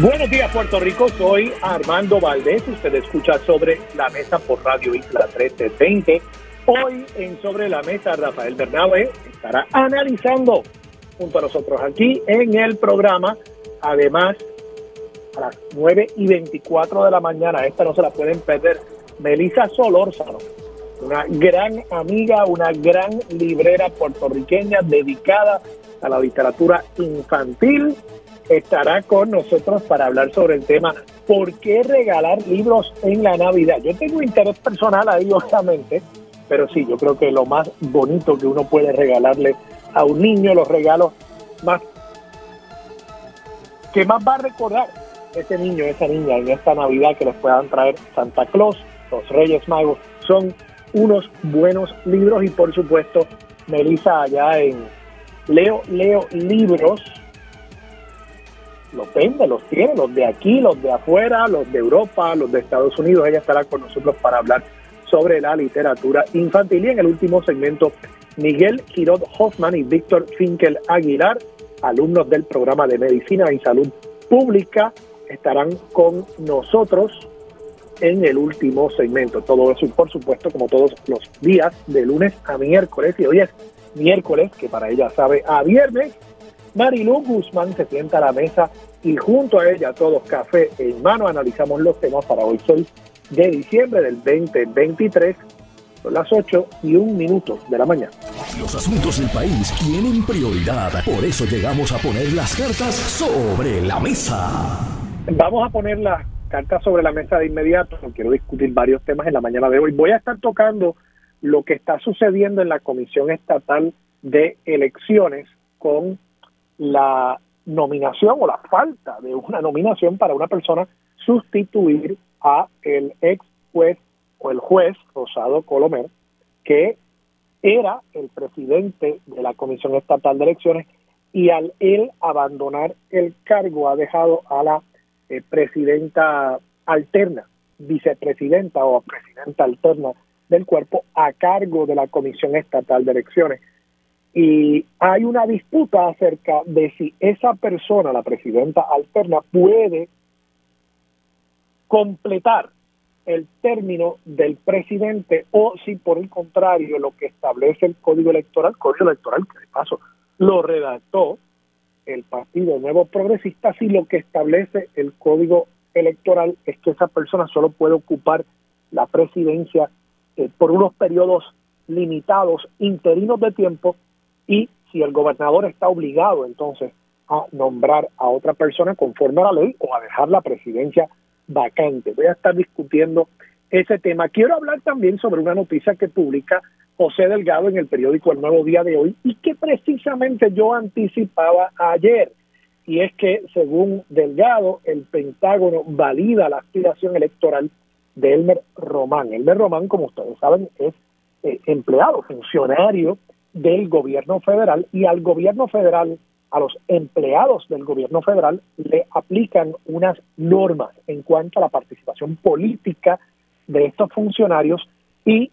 Buenos días, Puerto Rico. Soy Armando Valdés. Usted escucha sobre la mesa por Radio Isla 1320. Hoy en Sobre la Mesa, Rafael Bernabe estará analizando junto a nosotros aquí en el programa. Además, a las 9 y 24 de la mañana, esta no se la pueden perder, Melissa Solórzano, una gran amiga, una gran librera puertorriqueña dedicada a la literatura infantil estará con nosotros para hablar sobre el tema ¿Por qué regalar libros en la Navidad? Yo tengo interés personal ahí, obviamente, pero sí, yo creo que lo más bonito que uno puede regalarle a un niño, los regalos más que más va a recordar ese niño, esa niña en esta Navidad que les puedan traer Santa Claus, los Reyes Magos, son unos buenos libros y por supuesto Melissa allá en Leo Leo Libros los vende, los tiene, los de aquí, los de afuera, los de Europa, los de Estados Unidos. Ella estará con nosotros para hablar sobre la literatura infantil. Y en el último segmento, Miguel Girod Hoffman y Víctor Finkel Aguilar, alumnos del programa de Medicina y Salud Pública, estarán con nosotros en el último segmento. Todo eso por supuesto como todos los días de lunes a miércoles y hoy es miércoles que para ella sabe a viernes Marilu Guzmán se sienta a la mesa y junto a ella, todos café en mano, analizamos los temas para hoy, soy de diciembre del 2023. Son las 8 y un minuto de la mañana. Los asuntos del país tienen prioridad, por eso llegamos a poner las cartas sobre la mesa. Vamos a poner las cartas sobre la mesa de inmediato. Quiero discutir varios temas en la mañana de hoy. Voy a estar tocando lo que está sucediendo en la Comisión Estatal de Elecciones con la nominación o la falta de una nominación para una persona sustituir a el ex juez o el juez Rosado Colomer, que era el presidente de la Comisión Estatal de Elecciones y al él abandonar el cargo ha dejado a la eh, presidenta alterna, vicepresidenta o presidenta alterna del cuerpo a cargo de la Comisión Estatal de Elecciones y hay una disputa acerca de si esa persona, la presidenta alterna, puede completar el término del presidente o si por el contrario lo que establece el código electoral, código electoral que de paso lo redactó el Partido Nuevo Progresista, si lo que establece el código electoral es que esa persona solo puede ocupar la presidencia eh, por unos periodos limitados, interinos de tiempo, y si el gobernador está obligado entonces a nombrar a otra persona conforme a la ley o a dejar la presidencia vacante. Voy a estar discutiendo ese tema. Quiero hablar también sobre una noticia que publica José Delgado en el periódico El Nuevo Día de hoy y que precisamente yo anticipaba ayer. Y es que, según Delgado, el Pentágono valida la aspiración electoral de Elmer Román. Elmer Román, como ustedes saben, es eh, empleado, funcionario del gobierno federal y al gobierno federal, a los empleados del gobierno federal, le aplican unas normas en cuanto a la participación política de estos funcionarios y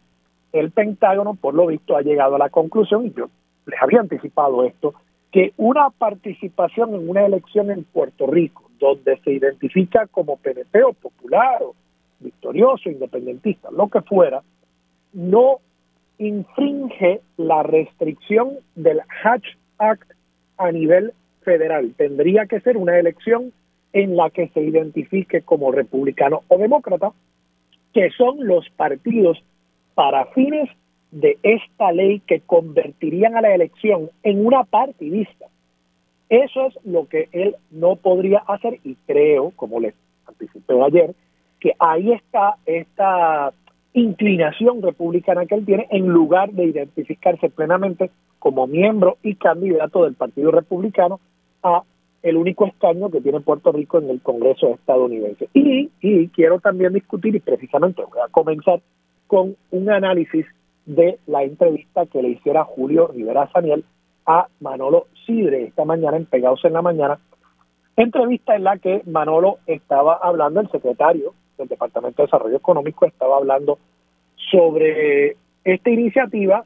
el Pentágono, por lo visto, ha llegado a la conclusión, y yo les había anticipado esto, que una participación en una elección en Puerto Rico, donde se identifica como PNP o popular o victorioso, independentista, lo que fuera, no infringe la restricción del Hatch Act a nivel federal. Tendría que ser una elección en la que se identifique como republicano o demócrata, que son los partidos para fines de esta ley que convertirían a la elección en una partidista. Eso es lo que él no podría hacer y creo, como les anticipé ayer, que ahí está esta inclinación republicana que él tiene en lugar de identificarse plenamente como miembro y candidato del Partido Republicano a el único escaño que tiene Puerto Rico en el Congreso estadounidense. Y, y quiero también discutir, y precisamente voy a comenzar con un análisis de la entrevista que le hiciera Julio Rivera Saniel a Manolo Sidre esta mañana en Pegados en la Mañana, entrevista en la que Manolo estaba hablando, el secretario del Departamento de Desarrollo Económico estaba hablando sobre esta iniciativa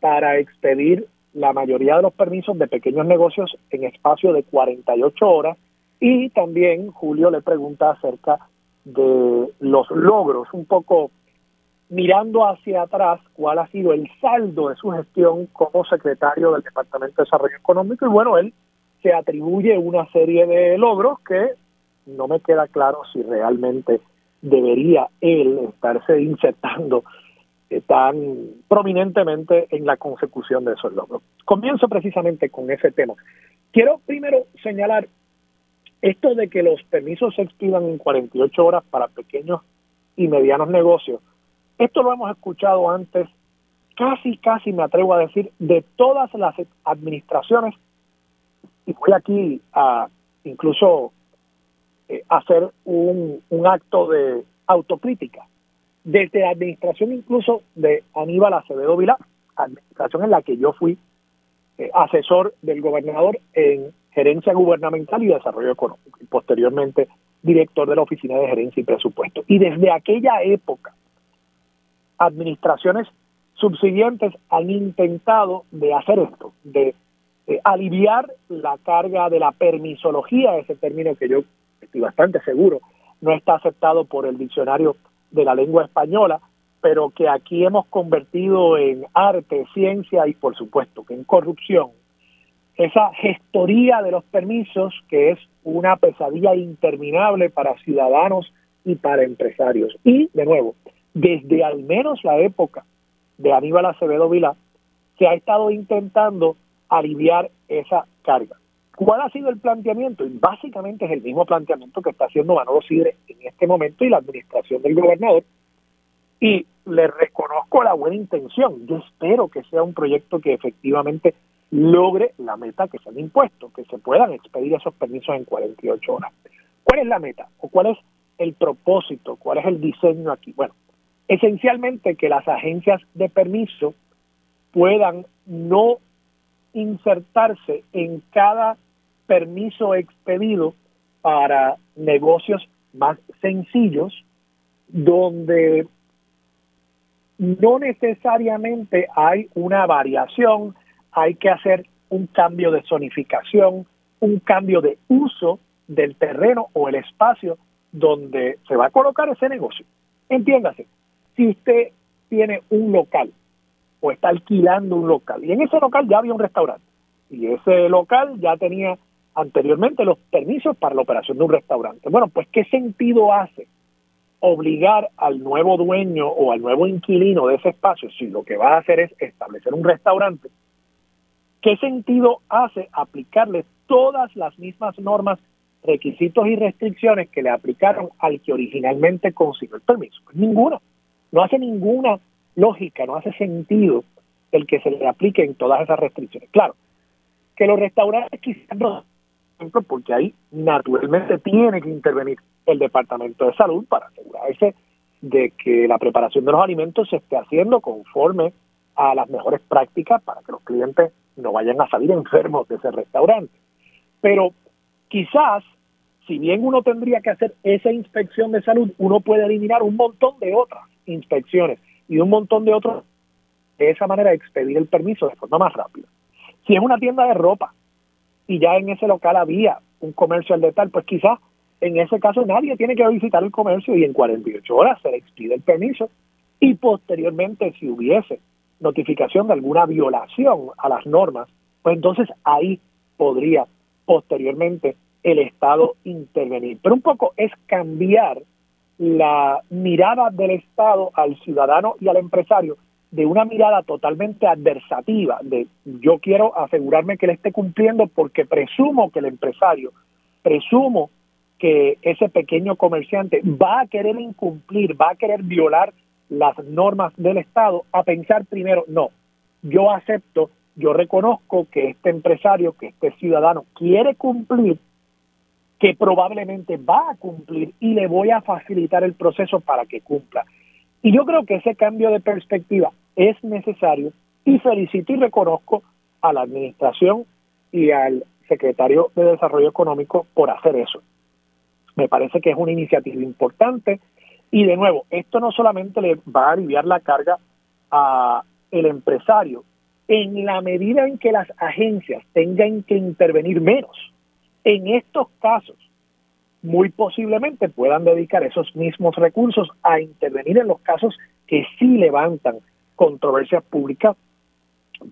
para expedir la mayoría de los permisos de pequeños negocios en espacio de 48 horas. Y también Julio le pregunta acerca de los logros, un poco mirando hacia atrás cuál ha sido el saldo de su gestión como secretario del Departamento de Desarrollo Económico. Y bueno, él se atribuye una serie de logros que no me queda claro si realmente debería él estarse insertando eh, tan prominentemente en la consecución de esos logros. Comienzo precisamente con ese tema. Quiero primero señalar esto de que los permisos se expidan en 48 horas para pequeños y medianos negocios. Esto lo hemos escuchado antes, casi, casi me atrevo a decir, de todas las administraciones, y voy aquí a incluso eh, hacer un, acto de autocrítica desde la administración incluso de Aníbal Acevedo Vilá, administración en la que yo fui eh, asesor del gobernador en gerencia gubernamental y desarrollo económico, y posteriormente director de la Oficina de Gerencia y Presupuesto. Y desde aquella época, administraciones subsiguientes han intentado de hacer esto, de aliviar la carga de la permisología, ese término que yo estoy bastante seguro no está aceptado por el diccionario de la lengua española, pero que aquí hemos convertido en arte, ciencia y por supuesto que en corrupción. Esa gestoría de los permisos que es una pesadilla interminable para ciudadanos y para empresarios. Y, de nuevo, desde al menos la época de Aníbal Acevedo Vilá, se ha estado intentando aliviar esa carga. ¿Cuál ha sido el planteamiento? Y básicamente es el mismo planteamiento que está haciendo Manolo Sidre en este momento y la administración del gobernador. Y le reconozco la buena intención. Yo espero que sea un proyecto que efectivamente logre la meta que se han impuesto, que se puedan expedir esos permisos en 48 horas. ¿Cuál es la meta? ¿O cuál es el propósito? ¿Cuál es el diseño aquí? Bueno, esencialmente que las agencias de permiso puedan no insertarse en cada permiso expedido para negocios más sencillos, donde no necesariamente hay una variación, hay que hacer un cambio de zonificación, un cambio de uso del terreno o el espacio donde se va a colocar ese negocio. Entiéndase, si usted tiene un local o está alquilando un local y en ese local ya había un restaurante y ese local ya tenía anteriormente los permisos para la operación de un restaurante. Bueno, pues ¿qué sentido hace obligar al nuevo dueño o al nuevo inquilino de ese espacio, si lo que va a hacer es establecer un restaurante, ¿qué sentido hace aplicarle todas las mismas normas, requisitos y restricciones que le aplicaron al que originalmente consiguió el permiso? Pues ninguna. No hace ninguna lógica, no hace sentido el que se le apliquen todas esas restricciones. Claro, que los restaurantes quizás no porque ahí naturalmente tiene que intervenir el Departamento de Salud para asegurarse de que la preparación de los alimentos se esté haciendo conforme a las mejores prácticas para que los clientes no vayan a salir enfermos de ese restaurante. Pero quizás, si bien uno tendría que hacer esa inspección de salud, uno puede eliminar un montón de otras inspecciones y un montón de otros de esa manera expedir el permiso de forma más rápida. Si es una tienda de ropa, y ya en ese local había un comercio al tal, pues quizás en ese caso nadie tiene que visitar el comercio y en 48 horas se le expide el permiso y posteriormente si hubiese notificación de alguna violación a las normas, pues entonces ahí podría posteriormente el Estado intervenir. Pero un poco es cambiar la mirada del Estado al ciudadano y al empresario de una mirada totalmente adversativa, de yo quiero asegurarme que le esté cumpliendo porque presumo que el empresario, presumo que ese pequeño comerciante va a querer incumplir, va a querer violar las normas del Estado, a pensar primero, no, yo acepto yo reconozco que este empresario, que este ciudadano quiere cumplir, que probablemente va a cumplir y le voy a facilitar el proceso para que cumpla. Y yo creo que ese cambio de perspectiva es necesario y felicito y reconozco a la administración y al secretario de Desarrollo Económico por hacer eso. Me parece que es una iniciativa importante y de nuevo, esto no solamente le va a aliviar la carga a el empresario, en la medida en que las agencias tengan que intervenir menos, en estos casos, muy posiblemente puedan dedicar esos mismos recursos a intervenir en los casos que sí levantan controversias públicas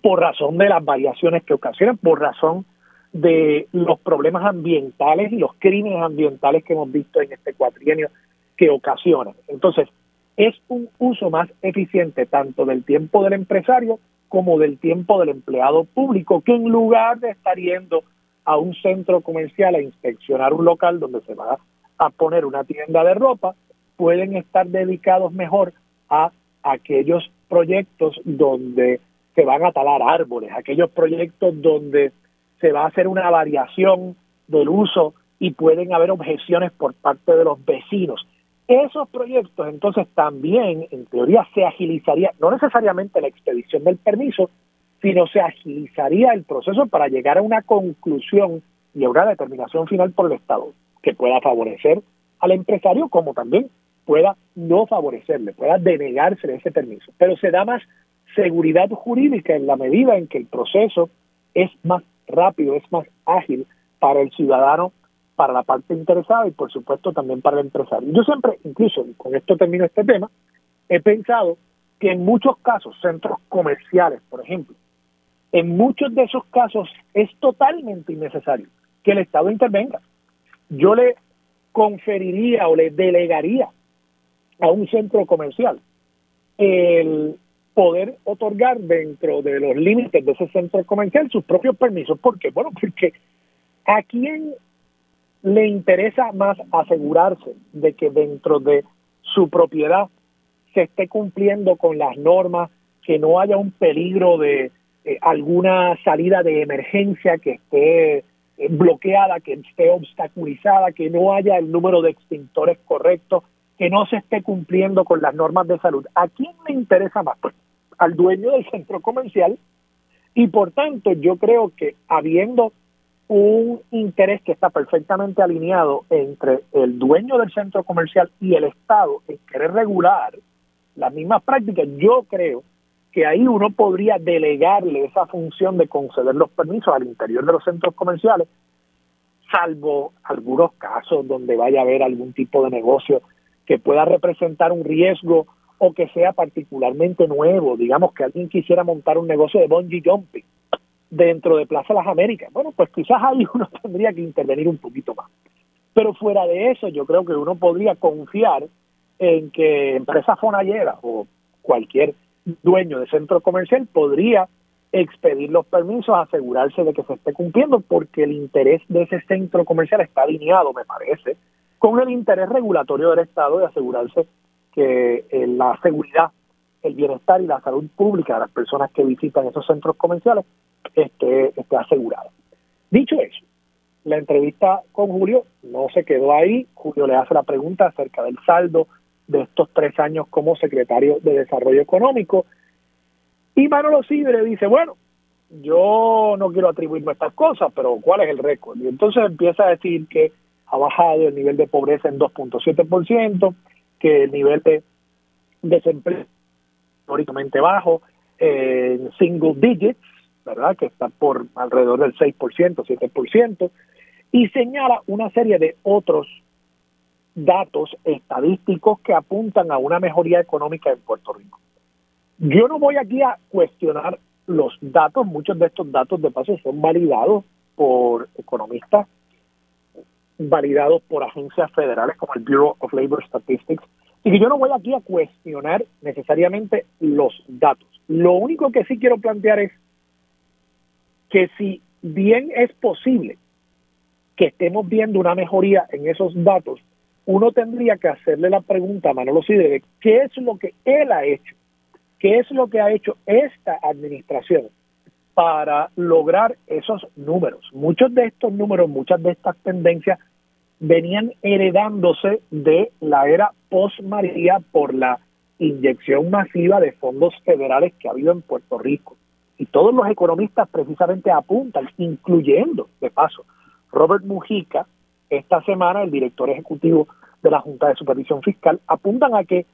por razón de las variaciones que ocasionan, por razón de los problemas ambientales y los crímenes ambientales que hemos visto en este cuatrienio que ocasionan. Entonces, es un uso más eficiente tanto del tiempo del empresario como del tiempo del empleado público, que en lugar de estar yendo a un centro comercial a inspeccionar un local donde se va a poner una tienda de ropa, pueden estar dedicados mejor a aquellos proyectos donde se van a talar árboles, aquellos proyectos donde se va a hacer una variación del uso y pueden haber objeciones por parte de los vecinos. Esos proyectos entonces también, en teoría, se agilizaría, no necesariamente la expedición del permiso, sino se agilizaría el proceso para llegar a una conclusión y a una determinación final por el Estado que pueda favorecer al empresario como también pueda no favorecerle, pueda denegarse ese permiso. Pero se da más seguridad jurídica en la medida en que el proceso es más rápido, es más ágil para el ciudadano, para la parte interesada y por supuesto también para el empresario. Yo siempre, incluso con esto termino este tema, he pensado que en muchos casos, centros comerciales, por ejemplo, en muchos de esos casos es totalmente innecesario que el Estado intervenga. Yo le conferiría o le delegaría a un centro comercial el poder otorgar dentro de los límites de ese centro comercial sus propios permisos. ¿Por qué? Bueno, porque a quién le interesa más asegurarse de que dentro de su propiedad se esté cumpliendo con las normas, que no haya un peligro de eh, alguna salida de emergencia que esté eh, bloqueada, que esté obstaculizada, que no haya el número de extintores correctos, que no se esté cumpliendo con las normas de salud. ¿A quién le interesa más? Pues al dueño del centro comercial y por tanto yo creo que habiendo un interés que está perfectamente alineado entre el dueño del centro comercial y el Estado en querer regular las mismas prácticas, yo creo que ahí uno podría delegarle esa función de conceder los permisos al interior de los centros comerciales, salvo algunos casos donde vaya a haber algún tipo de negocio que pueda representar un riesgo o que sea particularmente nuevo, digamos que alguien quisiera montar un negocio de bungee jumping dentro de Plaza Las Américas, bueno, pues quizás ahí uno tendría que intervenir un poquito más. Pero fuera de eso, yo creo que uno podría confiar en que empresa fonallera o cualquier dueño de centro comercial podría expedir los permisos, asegurarse de que se esté cumpliendo, porque el interés de ese centro comercial está alineado, me parece, con el interés regulatorio del Estado de asegurarse que eh, la seguridad, el bienestar y la salud pública de las personas que visitan esos centros comerciales esté, esté asegurada. Dicho eso, la entrevista con Julio no se quedó ahí. Julio le hace la pregunta acerca del saldo de estos tres años como secretario de Desarrollo Económico. Y Manolo Sidre dice, bueno, yo no quiero atribuirme estas cosas, pero ¿cuál es el récord? Y entonces empieza a decir que ha bajado el nivel de pobreza en 2.7%, que el nivel de desempleo históricamente bajo, en single digits, ¿verdad? Que está por alrededor del 6%, 7%, y señala una serie de otros datos estadísticos que apuntan a una mejoría económica en Puerto Rico. Yo no voy aquí a cuestionar los datos, muchos de estos datos de paso son validados por economistas validados por agencias federales como el Bureau of Labor Statistics. Y que yo no voy aquí a cuestionar necesariamente los datos. Lo único que sí quiero plantear es que si bien es posible que estemos viendo una mejoría en esos datos, uno tendría que hacerle la pregunta a Manolo Sidre qué es lo que él ha hecho, qué es lo que ha hecho esta administración para lograr esos números. Muchos de estos números, muchas de estas tendencias venían heredándose de la era post-María por la inyección masiva de fondos federales que ha habido en Puerto Rico. Y todos los economistas precisamente apuntan, incluyendo, de paso, Robert Mujica, esta semana el director ejecutivo de la Junta de Supervisión Fiscal, apuntan a que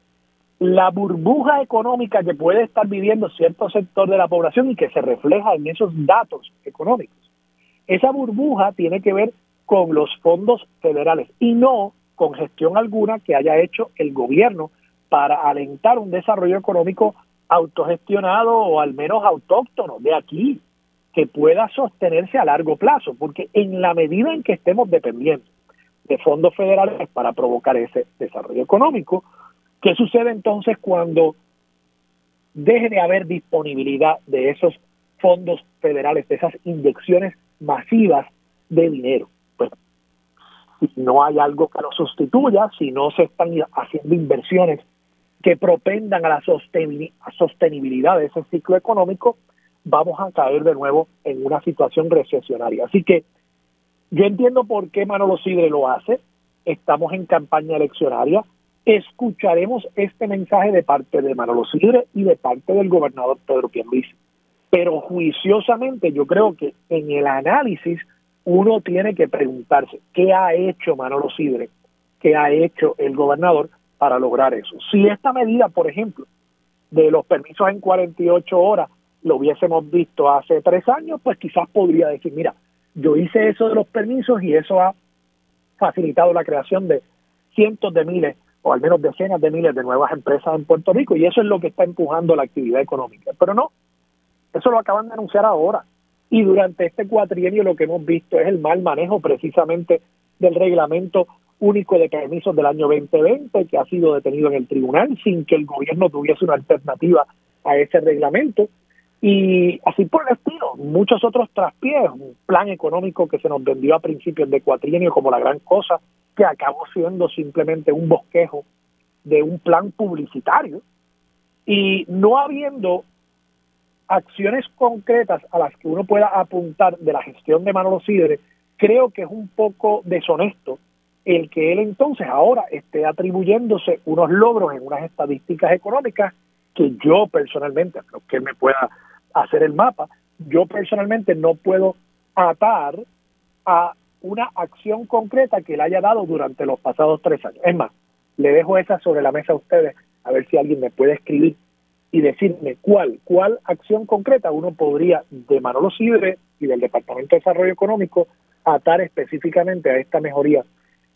la burbuja económica que puede estar viviendo cierto sector de la población y que se refleja en esos datos económicos, esa burbuja tiene que ver con los fondos federales y no con gestión alguna que haya hecho el gobierno para alentar un desarrollo económico autogestionado o al menos autóctono de aquí, que pueda sostenerse a largo plazo, porque en la medida en que estemos dependiendo de fondos federales para provocar ese desarrollo económico, ¿qué sucede entonces cuando deje de haber disponibilidad de esos fondos federales, de esas inyecciones masivas de dinero? Pues si no hay algo que lo sustituya, si no se están haciendo inversiones que propendan a la sostenibilidad de ese ciclo económico, vamos a caer de nuevo en una situación recesionaria. Así que yo entiendo por qué Manolo Sidre lo hace, estamos en campaña eleccionaria, escucharemos este mensaje de parte de Manolo Sidre y de parte del gobernador Pedro Pierluisi. Pero juiciosamente yo creo que en el análisis uno tiene que preguntarse qué ha hecho Manolo Sidre, qué ha hecho el gobernador para lograr eso. Si esta medida, por ejemplo, de los permisos en 48 horas lo hubiésemos visto hace tres años, pues quizás podría decir, mira, yo hice eso de los permisos y eso ha facilitado la creación de cientos de miles o al menos decenas de miles de nuevas empresas en Puerto Rico y eso es lo que está empujando la actividad económica. Pero no, eso lo acaban de anunciar ahora. Y durante este cuatrienio lo que hemos visto es el mal manejo precisamente del reglamento único de permisos del año 2020 que ha sido detenido en el tribunal sin que el gobierno tuviese una alternativa a ese reglamento. Y así por el estilo, muchos otros traspiés, un plan económico que se nos vendió a principios de cuatrienio como la gran cosa, que acabó siendo simplemente un bosquejo de un plan publicitario, y no habiendo acciones concretas a las que uno pueda apuntar de la gestión de Manolo Sidre, creo que es un poco deshonesto el que él entonces ahora esté atribuyéndose unos logros en unas estadísticas económicas que yo personalmente, a que me pueda hacer el mapa, yo personalmente no puedo atar a una acción concreta que él haya dado durante los pasados tres años. Es más, le dejo esa sobre la mesa a ustedes, a ver si alguien me puede escribir y decirme cuál, cuál acción concreta uno podría de Manolo Sidre y del Departamento de Desarrollo Económico atar específicamente a esta mejoría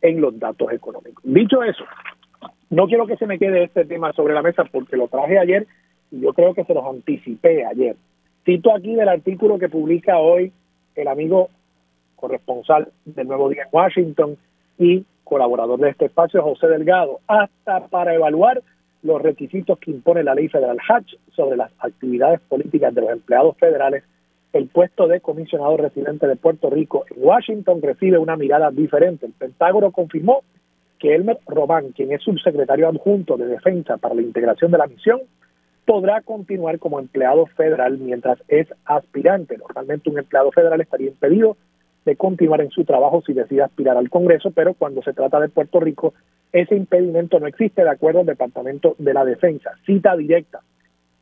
en los datos económicos. Dicho eso, no quiero que se me quede este tema sobre la mesa porque lo traje ayer y yo creo que se los anticipé ayer. Cito aquí del artículo que publica hoy el amigo corresponsal del Nuevo Día en Washington y colaborador de este espacio, José Delgado, hasta para evaluar los requisitos que impone la ley federal Hatch sobre las actividades políticas de los empleados federales el puesto de comisionado residente de Puerto Rico en Washington recibe una mirada diferente. El Pentágono confirmó que Elmer Román, quien es subsecretario adjunto de Defensa para la integración de la misión, podrá continuar como empleado federal mientras es aspirante. Normalmente un empleado federal estaría impedido de continuar en su trabajo si decide aspirar al Congreso, pero cuando se trata de Puerto Rico, ese impedimento no existe de acuerdo al Departamento de la Defensa. Cita directa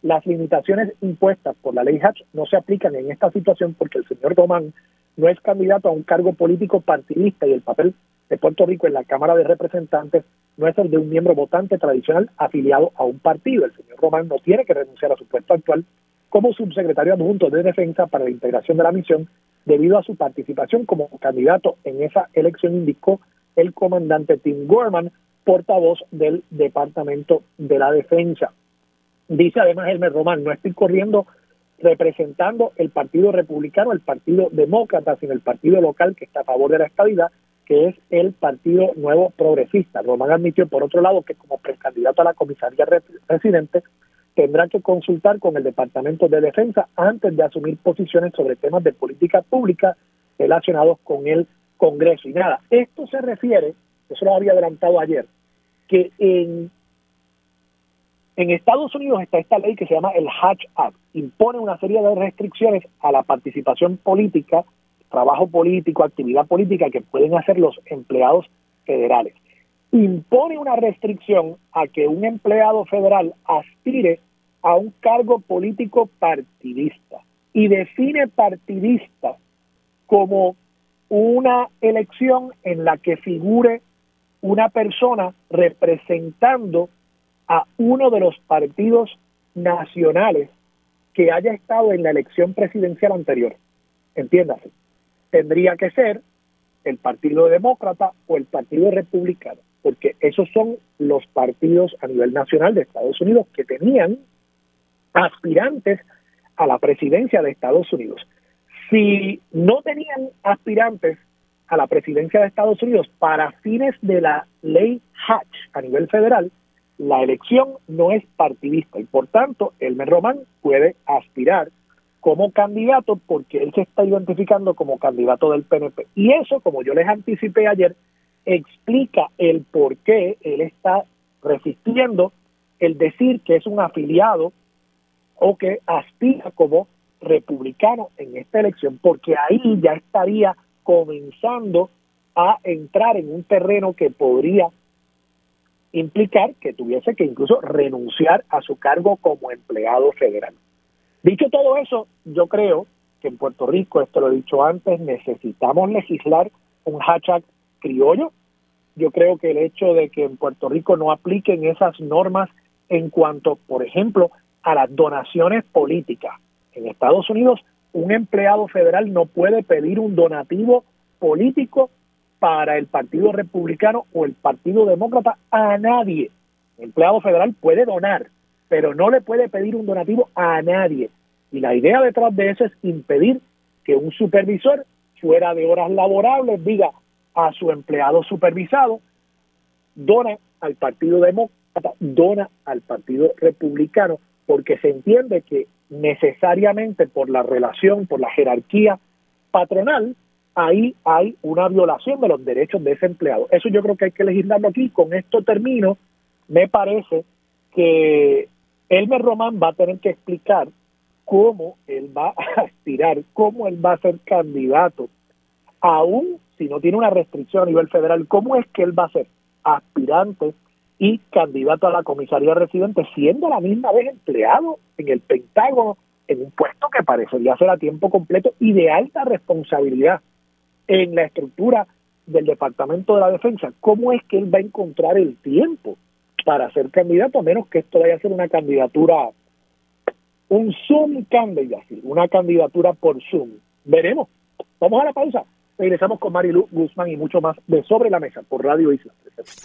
las limitaciones impuestas por la ley Hatch no se aplican en esta situación porque el señor Román no es candidato a un cargo político partidista y el papel de Puerto Rico en la Cámara de Representantes no es el de un miembro votante tradicional afiliado a un partido. El señor Román no tiene que renunciar a su puesto actual como subsecretario adjunto de Defensa para la integración de la misión debido a su participación como candidato en esa elección, indicó el comandante Tim Gorman, portavoz del Departamento de la Defensa. Dice además Elmer Román, no estoy corriendo representando el Partido Republicano, el Partido Demócrata, sino el partido local que está a favor de la estabilidad, que es el Partido Nuevo Progresista. Román admitió, por otro lado, que como precandidato a la comisaría residente tendrá que consultar con el Departamento de Defensa antes de asumir posiciones sobre temas de política pública relacionados con el Congreso. Y nada, esto se refiere, eso lo había adelantado ayer, que en En Estados Unidos está esta ley que se llama el Hatch Act. Impone una serie de restricciones a la participación política, trabajo político, actividad política que pueden hacer los empleados federales. Impone una restricción a que un empleado federal aspire a un cargo político partidista y define partidista como una elección en la que figure una persona representando a uno de los partidos nacionales que haya estado en la elección presidencial anterior. Entiéndase, tendría que ser el Partido Demócrata o el Partido Republicano, porque esos son los partidos a nivel nacional de Estados Unidos que tenían aspirantes a la presidencia de Estados Unidos. Si no tenían aspirantes a la presidencia de Estados Unidos para fines de la ley Hatch a nivel federal, la elección no es partidista y por tanto Elmer Román puede aspirar como candidato porque él se está identificando como candidato del PNP. Y eso, como yo les anticipé ayer, explica el por qué él está resistiendo el decir que es un afiliado o que aspira como republicano en esta elección, porque ahí ya estaría comenzando a entrar en un terreno que podría implicar que tuviese que incluso renunciar a su cargo como empleado federal. Dicho todo eso, yo creo que en Puerto Rico, esto lo he dicho antes, necesitamos legislar un hashtag criollo. Yo creo que el hecho de que en Puerto Rico no apliquen esas normas en cuanto, por ejemplo, a las donaciones políticas. En Estados Unidos, un empleado federal no puede pedir un donativo político para el Partido Republicano o el Partido Demócrata a nadie. El empleado federal puede donar, pero no le puede pedir un donativo a nadie. Y la idea detrás de eso es impedir que un supervisor fuera de horas laborables diga a su empleado supervisado, dona al Partido Demócrata, dona al Partido Republicano, porque se entiende que necesariamente por la relación, por la jerarquía patronal, ahí hay una violación de los derechos de ese empleado. Eso yo creo que hay que legislarlo aquí. Con esto termino. Me parece que Elmer Román va a tener que explicar cómo él va a aspirar, cómo él va a ser candidato, aún si no tiene una restricción a nivel federal, cómo es que él va a ser aspirante y candidato a la comisaría residente, siendo a la misma vez empleado en el Pentágono, en un puesto que parecería ser a tiempo completo y de alta responsabilidad en la estructura del Departamento de la Defensa. ¿Cómo es que él va a encontrar el tiempo para ser candidato, a menos que esto vaya a ser una candidatura, un Zoom candidate, una candidatura por Zoom? Veremos. Vamos a la pausa. Regresamos con Marilu Guzmán y mucho más de Sobre la Mesa por Radio Isla.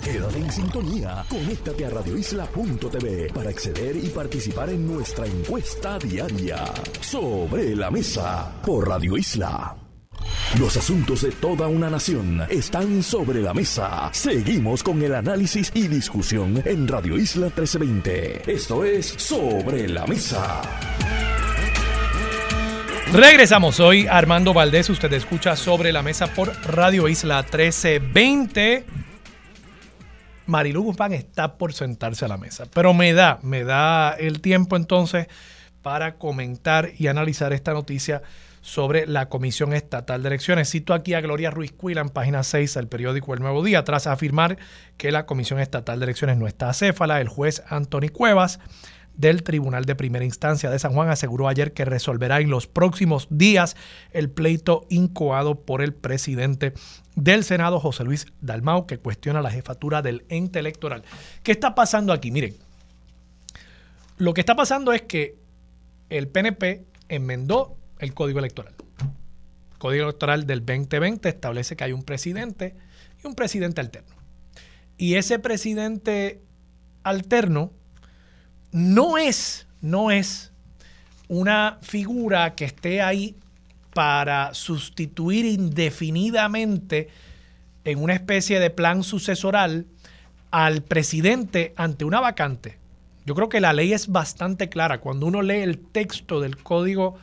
Quédate en sintonía. Conéctate a radioisla.tv para acceder y participar en nuestra encuesta diaria. Sobre la Mesa por Radio Isla. Los asuntos de toda una nación están sobre la mesa. Seguimos con el análisis y discusión en Radio Isla 1320. Esto es Sobre la Mesa. Regresamos hoy, Armando Valdés. Usted escucha sobre la mesa por Radio Isla 1320. Marilu Guzmán está por sentarse a la mesa, pero me da, me da el tiempo entonces para comentar y analizar esta noticia sobre la Comisión Estatal de Elecciones. Cito aquí a Gloria Ruiz Cuila en página 6 del periódico El Nuevo Día, tras afirmar que la Comisión Estatal de Elecciones no está acéfala, el juez Anthony Cuevas del Tribunal de Primera Instancia de San Juan aseguró ayer que resolverá en los próximos días el pleito incoado por el presidente del Senado, José Luis Dalmau, que cuestiona la jefatura del ente electoral. ¿Qué está pasando aquí? Miren, lo que está pasando es que el PNP enmendó el Código Electoral. El Código Electoral del 2020 establece que hay un presidente y un presidente alterno. Y ese presidente alterno no es, no es una figura que esté ahí para sustituir indefinidamente en una especie de plan sucesoral al presidente ante una vacante. Yo creo que la ley es bastante clara. Cuando uno lee el texto del Código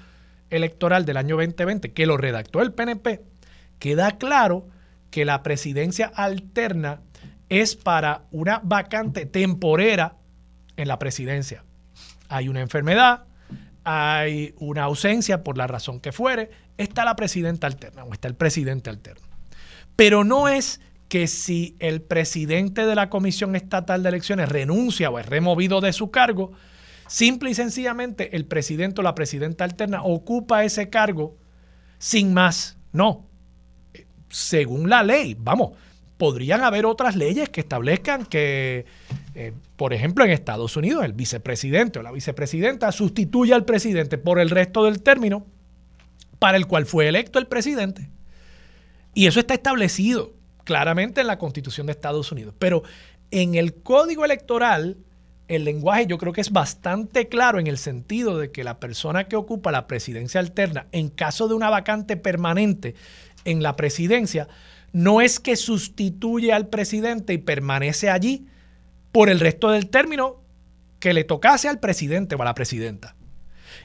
Electoral del año 2020, que lo redactó el PNP, queda claro que la presidencia alterna es para una vacante temporera en la presidencia. Hay una enfermedad, hay una ausencia por la razón que fuere, está la presidenta alterna o está el presidente alterno. Pero no es que si el presidente de la Comisión Estatal de Elecciones renuncia o es removido de su cargo, simple y sencillamente el presidente o la presidenta alterna ocupa ese cargo sin más. No. Según la ley, vamos, podrían haber otras leyes que establezcan que, eh, por ejemplo, en Estados Unidos el vicepresidente o la vicepresidenta sustituye al presidente por el resto del término para el cual fue electo el presidente. Y eso está establecido claramente en la Constitución de Estados Unidos. Pero en el código electoral, el lenguaje yo creo que es bastante claro en el sentido de que la persona que ocupa la presidencia alterna, en caso de una vacante permanente en la presidencia, no es que sustituye al presidente y permanece allí por el resto del término que le tocase al presidente o a la presidenta.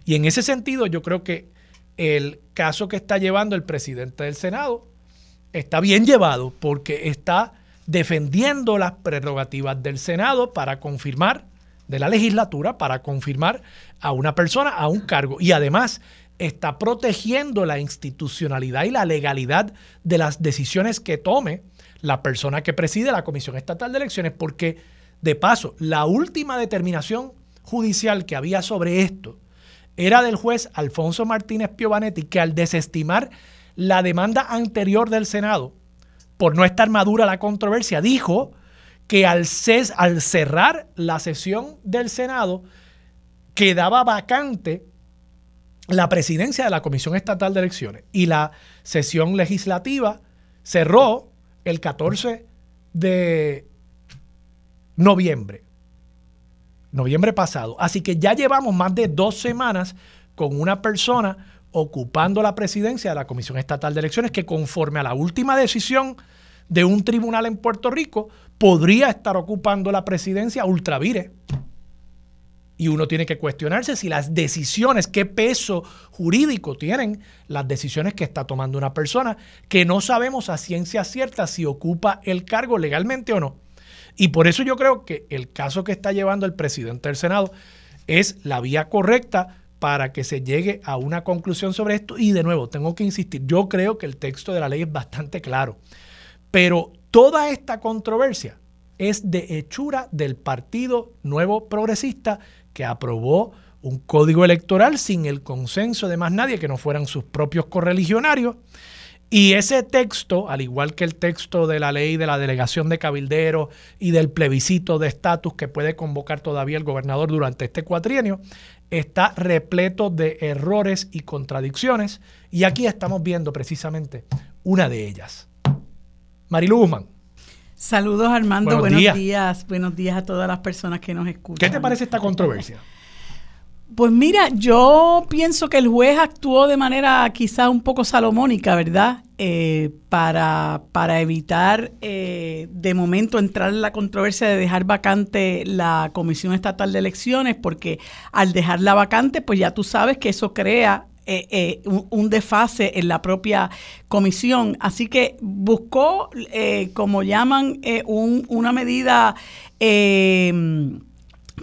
Y en ese sentido yo creo que el caso que está llevando el presidente del Senado está bien llevado porque está defendiendo las prerrogativas del Senado para confirmar, de la legislatura, para confirmar a una persona a un cargo. Y además está protegiendo la institucionalidad y la legalidad de las decisiones que tome la persona que preside la Comisión Estatal de Elecciones, porque de paso, la última determinación judicial que había sobre esto era del juez Alfonso Martínez Piovanetti, que al desestimar la demanda anterior del Senado, por no estar madura la controversia, dijo que al, cerrar la sesión del Senado quedaba vacante la presidencia de la Comisión Estatal de Elecciones y la sesión legislativa cerró el 14 de noviembre, noviembre pasado. Así que ya llevamos más de dos semanas con una persona ocupando la presidencia de la Comisión Estatal de Elecciones, que conforme a la última decisión de un tribunal en Puerto Rico, podría estar ocupando la presidencia ultravire. Y uno tiene que cuestionarse si las decisiones, qué peso jurídico tienen las decisiones que está tomando una persona, que no sabemos a ciencia cierta si ocupa el cargo legalmente o no. Y por eso yo creo que el caso que está llevando el presidente del Senado es la vía correcta para que se llegue a una conclusión sobre esto. Y de nuevo, tengo que insistir, yo creo que el texto de la ley es bastante claro, pero toda esta controversia es de hechura del Partido Nuevo Progresista que aprobó un código electoral sin el consenso de más nadie que no fueran sus propios correligionarios. Y ese texto, al igual que el texto de la ley de la delegación de cabilderos y del plebiscito de estatus que puede convocar todavía el gobernador durante este cuatrienio, está repleto de errores y contradicciones y aquí estamos viendo precisamente una de ellas. Marilu Guzmán. Saludos Armando, buenos, días. buenos días a todas las personas que nos escuchan. ¿Qué te parece esta controversia? Pues mira, yo pienso que el juez actuó de manera quizá un poco salomónica, ¿verdad? Eh, para, para, evitar eh, de momento entrar en la controversia de dejar vacante la Comisión Estatal de Elecciones, porque al dejarla vacante, pues ya tú sabes que eso crea eh, un, desfase en la propia comisión. Así que buscó, como llaman, un, una medida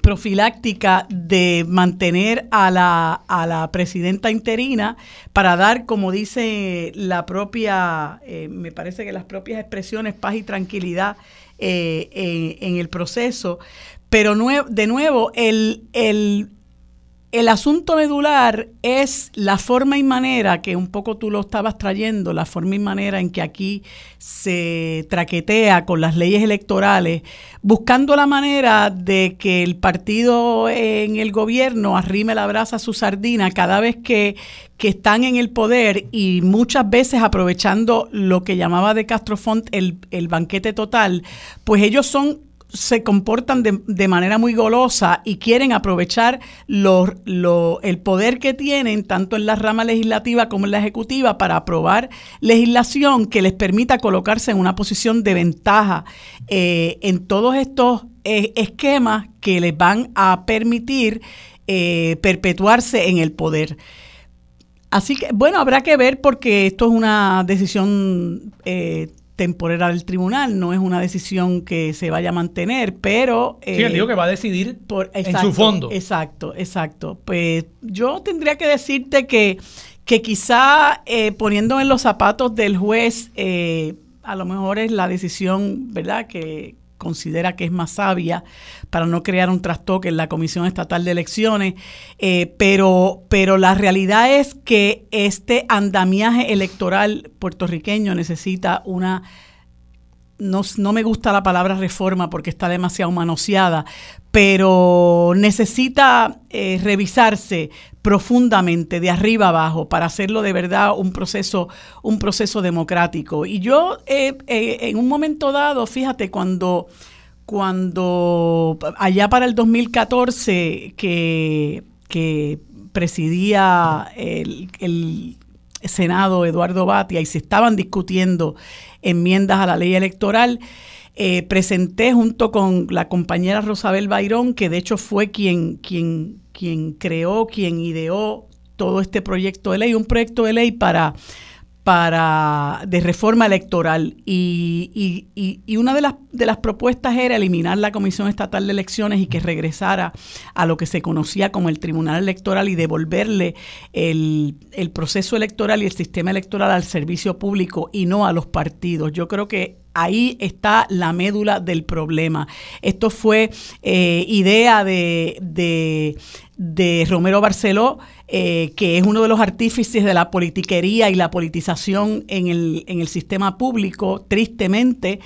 profiláctica de mantener a la, a la presidenta interina para dar, como dice la propia, eh, me parece que las propias expresiones, paz y tranquilidad eh, en, en, el proceso. Pero de nuevo, el, el el asunto medular es la forma y manera que un poco tú lo estabas trayendo, la forma y manera en que aquí se traquetea con las leyes electorales, buscando la manera de que el partido en el gobierno arrime la brasa a su sardina cada vez que, que están en el poder y muchas veces aprovechando lo que llamaba de Castrofont el, el banquete total, pues ellos son se comportan de, manera muy golosa y quieren aprovechar el poder que tienen tanto en la rama legislativa como en la ejecutiva para aprobar legislación que les permita colocarse en una posición de ventaja eh, en todos estos eh, esquemas que les van a permitir eh, perpetuarse en el poder. Así que, bueno, habrá que ver porque esto es una decisión temporera del tribunal, no es una decisión que se vaya a mantener, pero... sí, él dijo que va a decidir por, en su fondo. Exacto, exacto. Pues yo tendría que decirte que, que quizá eh, poniendo en los zapatos del juez, eh, a lo mejor es la decisión, ¿verdad?, que considera que es más sabia para no crear un trastoque en la Comisión Estatal de Elecciones, eh, pero, pero la realidad es que este andamiaje electoral puertorriqueño necesita una no, no, me gusta la palabra reforma porque está demasiado manoseada, pero necesita eh, revisarse profundamente de arriba abajo para hacerlo de verdad un proceso, un proceso democrático. Y yo eh, eh, en un momento dado, fíjate, cuando, cuando allá para el 2014 que, que presidía el, el Senado Eduardo Batia y se estaban discutiendo enmiendas a la ley electoral, eh, presenté junto con la compañera Rosabel Bayrón, que de hecho fue quien, quien, quien creó, quien ideó todo este proyecto de ley, un proyecto de ley para para de reforma electoral y, y, una de las, de las propuestas era eliminar la Comisión Estatal de Elecciones y que regresara a lo que se conocía como el Tribunal Electoral y devolverle el, el proceso electoral y el sistema electoral al servicio público y no a los partidos. Yo creo que ahí está la médula del problema. Esto fue eh, idea de, de, Romero Barceló eh, que es uno de los artífices de la politiquería y la politización en el, en el sistema público, tristemente,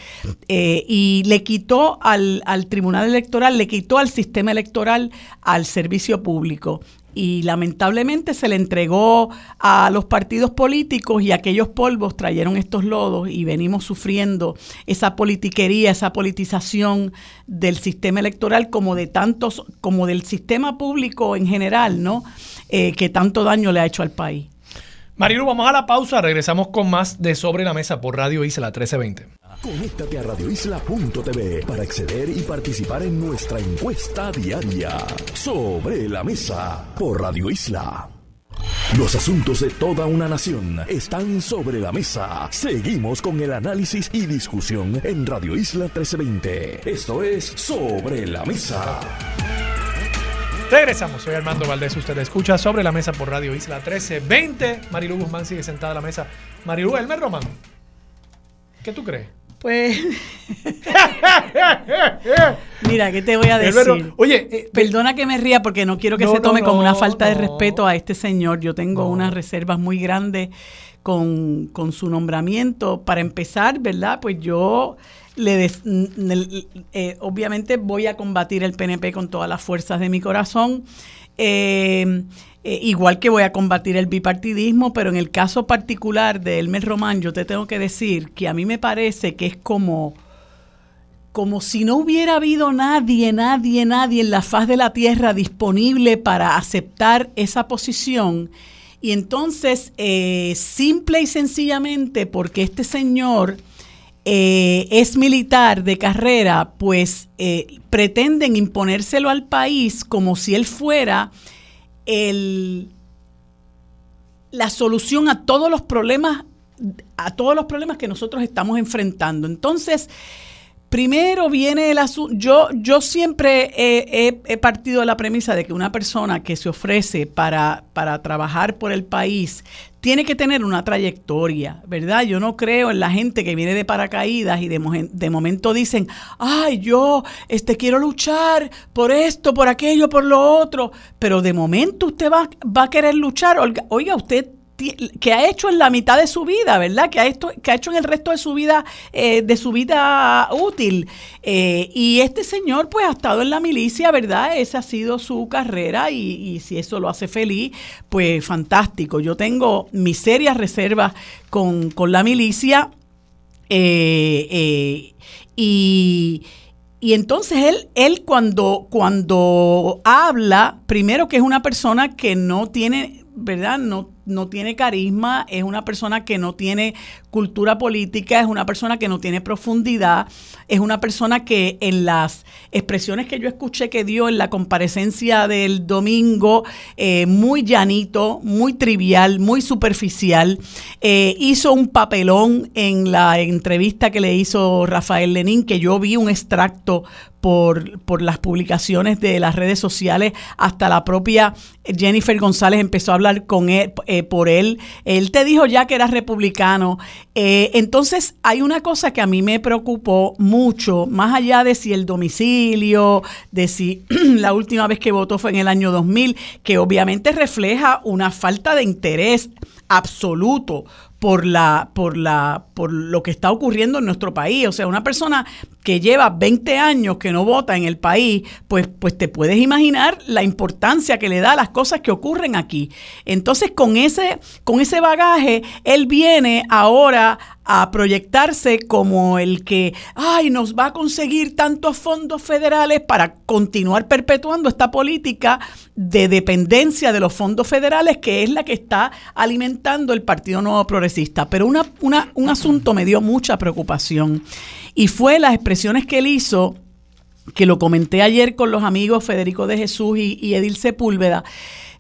eh, y le quitó al, al Tribunal Electoral, le quitó al sistema electoral al servicio público y lamentablemente se le entregó a los partidos políticos y aquellos polvos trajeron estos lodos y venimos sufriendo esa politiquería, esa politización del sistema electoral como de tantos, como del sistema público en general, ¿no? Eh, que tanto daño le ha hecho al país. Marilu, vamos a la pausa, regresamos con más de Sobre la Mesa por Radio Isla 1320. Conéctate a radioisla.tv para acceder y participar en nuestra encuesta diaria. Sobre la mesa por Radio Isla. Los asuntos de toda una nación están sobre la mesa. Seguimos con el análisis y discusión en Radio Isla 1320. Esto es Sobre la Mesa. Regresamos, soy Armando Valdés, usted escucha sobre la mesa por Radio Isla 1320. Marilu Guzmán sigue sentada a la mesa. Marilu, Elmer Román, ¿qué tú crees? Pues. Mira, ¿qué te voy a decir? oye, eh, perdona que me ría porque no quiero que se tome como una falta de respeto a este señor. Yo tengo unas reservas muy grandes con, su nombramiento. Para empezar, ¿verdad? Pues yo le eh, obviamente voy a combatir el PNP con todas las fuerzas de mi corazón. Eh, eh, igual que voy a combatir el bipartidismo, pero en el caso particular de Elmer Román, yo te tengo que decir que a mí me parece que es como, como si no hubiera habido nadie, nadie, nadie en la faz de la tierra disponible para aceptar esa posición. Y entonces, eh, simple y sencillamente, porque este señor eh, es militar de carrera, pues pretenden imponérselo al país como si él fuera el, la solución a todos los problemas, a todos los problemas que nosotros estamos enfrentando. Entonces, Primero viene el asunto, yo, yo siempre he, partido de la premisa de que una persona que se ofrece para, para trabajar por el país tiene que tener una trayectoria, ¿verdad? Yo no creo en la gente que viene de paracaídas y de, momento dicen, ay, yo este, quiero luchar por esto, por aquello, por lo otro, pero de momento usted va, va a querer luchar. Oiga usted que ha hecho en la mitad de su vida, ¿verdad? Que ha, hecho, que ha hecho en el resto de su vida, eh, de su vida útil. Eh, y este señor, pues, ha estado en la milicia, ¿verdad? Esa ha sido su carrera y, si eso lo hace feliz, pues, fantástico. Yo tengo mis serias reservas con, la milicia eh, y... Y entonces él, él cuando, cuando habla, primero que es una persona que no tiene, ¿verdad? No, no tiene carisma, es una persona que no tiene cultura política, es una persona que no tiene profundidad, es una persona que en las expresiones que yo escuché que dio en la comparecencia del domingo, eh, muy llanito, muy trivial, muy superficial, eh, hizo un papelón en la entrevista que le hizo Rafael Lenín, que yo vi un extracto por, por, las publicaciones de las redes sociales, hasta la propia Jennifer González empezó a hablar con él, eh, por él. Él te dijo ya que era republicano. Eh, entonces, hay una cosa que a mí me preocupó mucho, más allá de si el domicilio, de si la última vez que votó fue en el año 2000, que obviamente refleja una falta de interés absoluto por la por la por lo que está ocurriendo en nuestro país, o sea, una persona que lleva 20 años que no vota en el país, pues pues te puedes imaginar la importancia que le da a las cosas que ocurren aquí. Entonces, con ese con ese bagaje él viene ahora a proyectarse como el que, ay, nos va a conseguir tantos fondos federales para continuar perpetuando esta política de dependencia de los fondos federales, que es la que está alimentando el Partido Nuevo Progresista. Pero una, un asunto me dio mucha preocupación y fue las expresiones que él hizo, que lo comenté ayer con los amigos Federico de Jesús y, Edil Sepúlveda,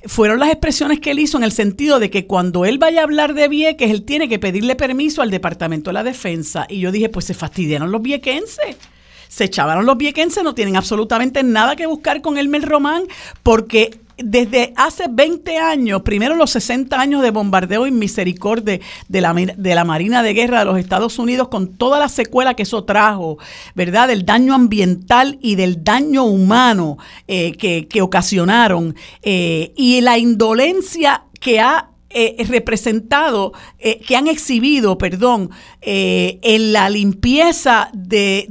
fueron las expresiones que él hizo en el sentido de que cuando él vaya a hablar de Vieques, él tiene que pedirle permiso al Departamento de la Defensa. Y yo dije, pues se fastidiaron los viequenses se echaban los viequenses, no tienen absolutamente nada que buscar con Elmer Román, porque desde hace 20 años, primero los 60 años de bombardeo y misericordia de la, de la Marina de Guerra de los Estados Unidos, con toda la secuela que eso trajo, ¿verdad? Del daño ambiental y del daño humano eh, que, ocasionaron, eh, y la indolencia que ha eh, representado, eh, que han exhibido, perdón, eh, en la limpieza de,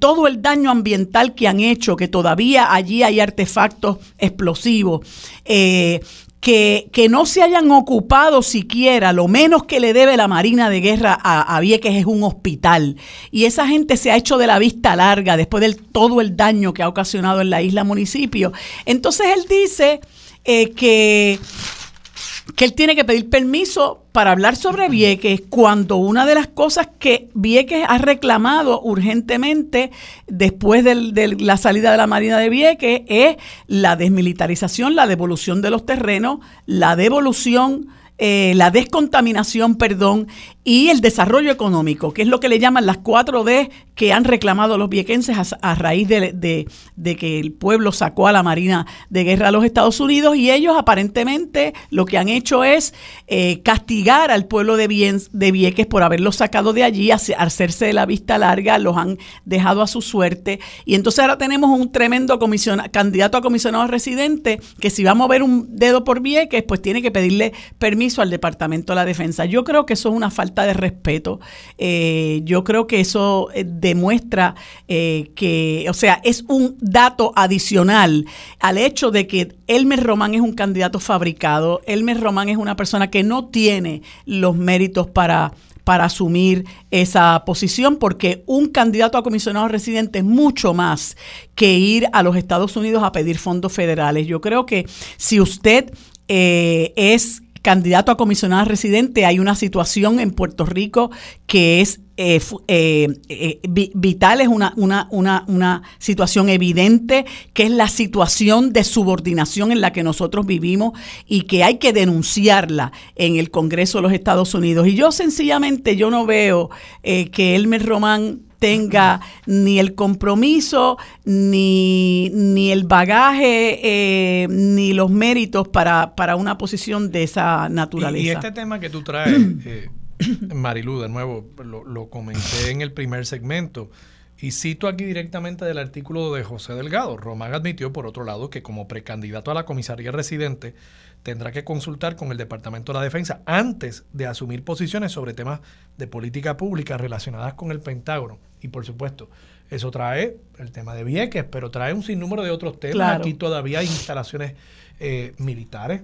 todo el daño ambiental que han hecho, que todavía allí hay artefactos explosivos. Que, que, no se hayan ocupado siquiera, lo menos que le debe la Marina de Guerra a, a, Vieques es un hospital. Y esa gente se ha hecho de la vista larga después de todo el daño que ha ocasionado en la isla municipio. Entonces él dice que que él tiene que pedir permiso para hablar sobre Vieques cuando una de las cosas que Vieques ha reclamado urgentemente después de la salida de la Marina de Vieques es la desmilitarización, la devolución de los terrenos, la devolución eh, la descontaminación, perdón, y el desarrollo económico, que es lo que le llaman las 4D que han reclamado los viequenses a, raíz de, que el pueblo sacó a la Marina de Guerra a los Estados Unidos y ellos aparentemente lo que han hecho es eh, castigar al pueblo de, de Vieques por haberlos sacado de allí, hacerse de la vista larga, los han dejado a su suerte. Y entonces ahora tenemos un tremendo candidato a comisionado residente que si va a mover un dedo por Vieques, pues tiene que pedirle permiso al Departamento de la Defensa. Yo creo que eso es una falta de respeto. Eh, yo creo que eso eh, demuestra eh, que, o sea, es un dato adicional al hecho de que Elmer Román es un candidato fabricado. Elmer Román es una persona que no tiene los méritos para para asumir esa posición, porque un candidato a comisionado residente es mucho más que ir a los Estados Unidos a pedir fondos federales. Yo creo que si usted es candidato a comisionada residente, hay una situación en Puerto Rico que es eh, eh, eh, vital, es una, una, una, una, situación evidente, que es la situación de subordinación en la que nosotros vivimos y que hay que denunciarla en el Congreso de los Estados Unidos. Y yo sencillamente, yo no veo que Elmer Román tenga ni el compromiso, ni, ni el bagaje, eh, ni los méritos para, para, una posición de esa naturaleza. Y, este tema que tú traes, eh, Marilu, de nuevo, lo, lo comenté en el primer segmento. Y cito aquí directamente del artículo de José Delgado. Román admitió, por otro lado, que como precandidato a la comisaría residente tendrá que consultar con el Departamento de la Defensa antes de asumir posiciones sobre temas de política pública relacionadas con el Pentágono. Y por supuesto, eso trae el tema de Vieques, pero trae un sinnúmero de otros temas. Aquí todavía hay instalaciones eh, militares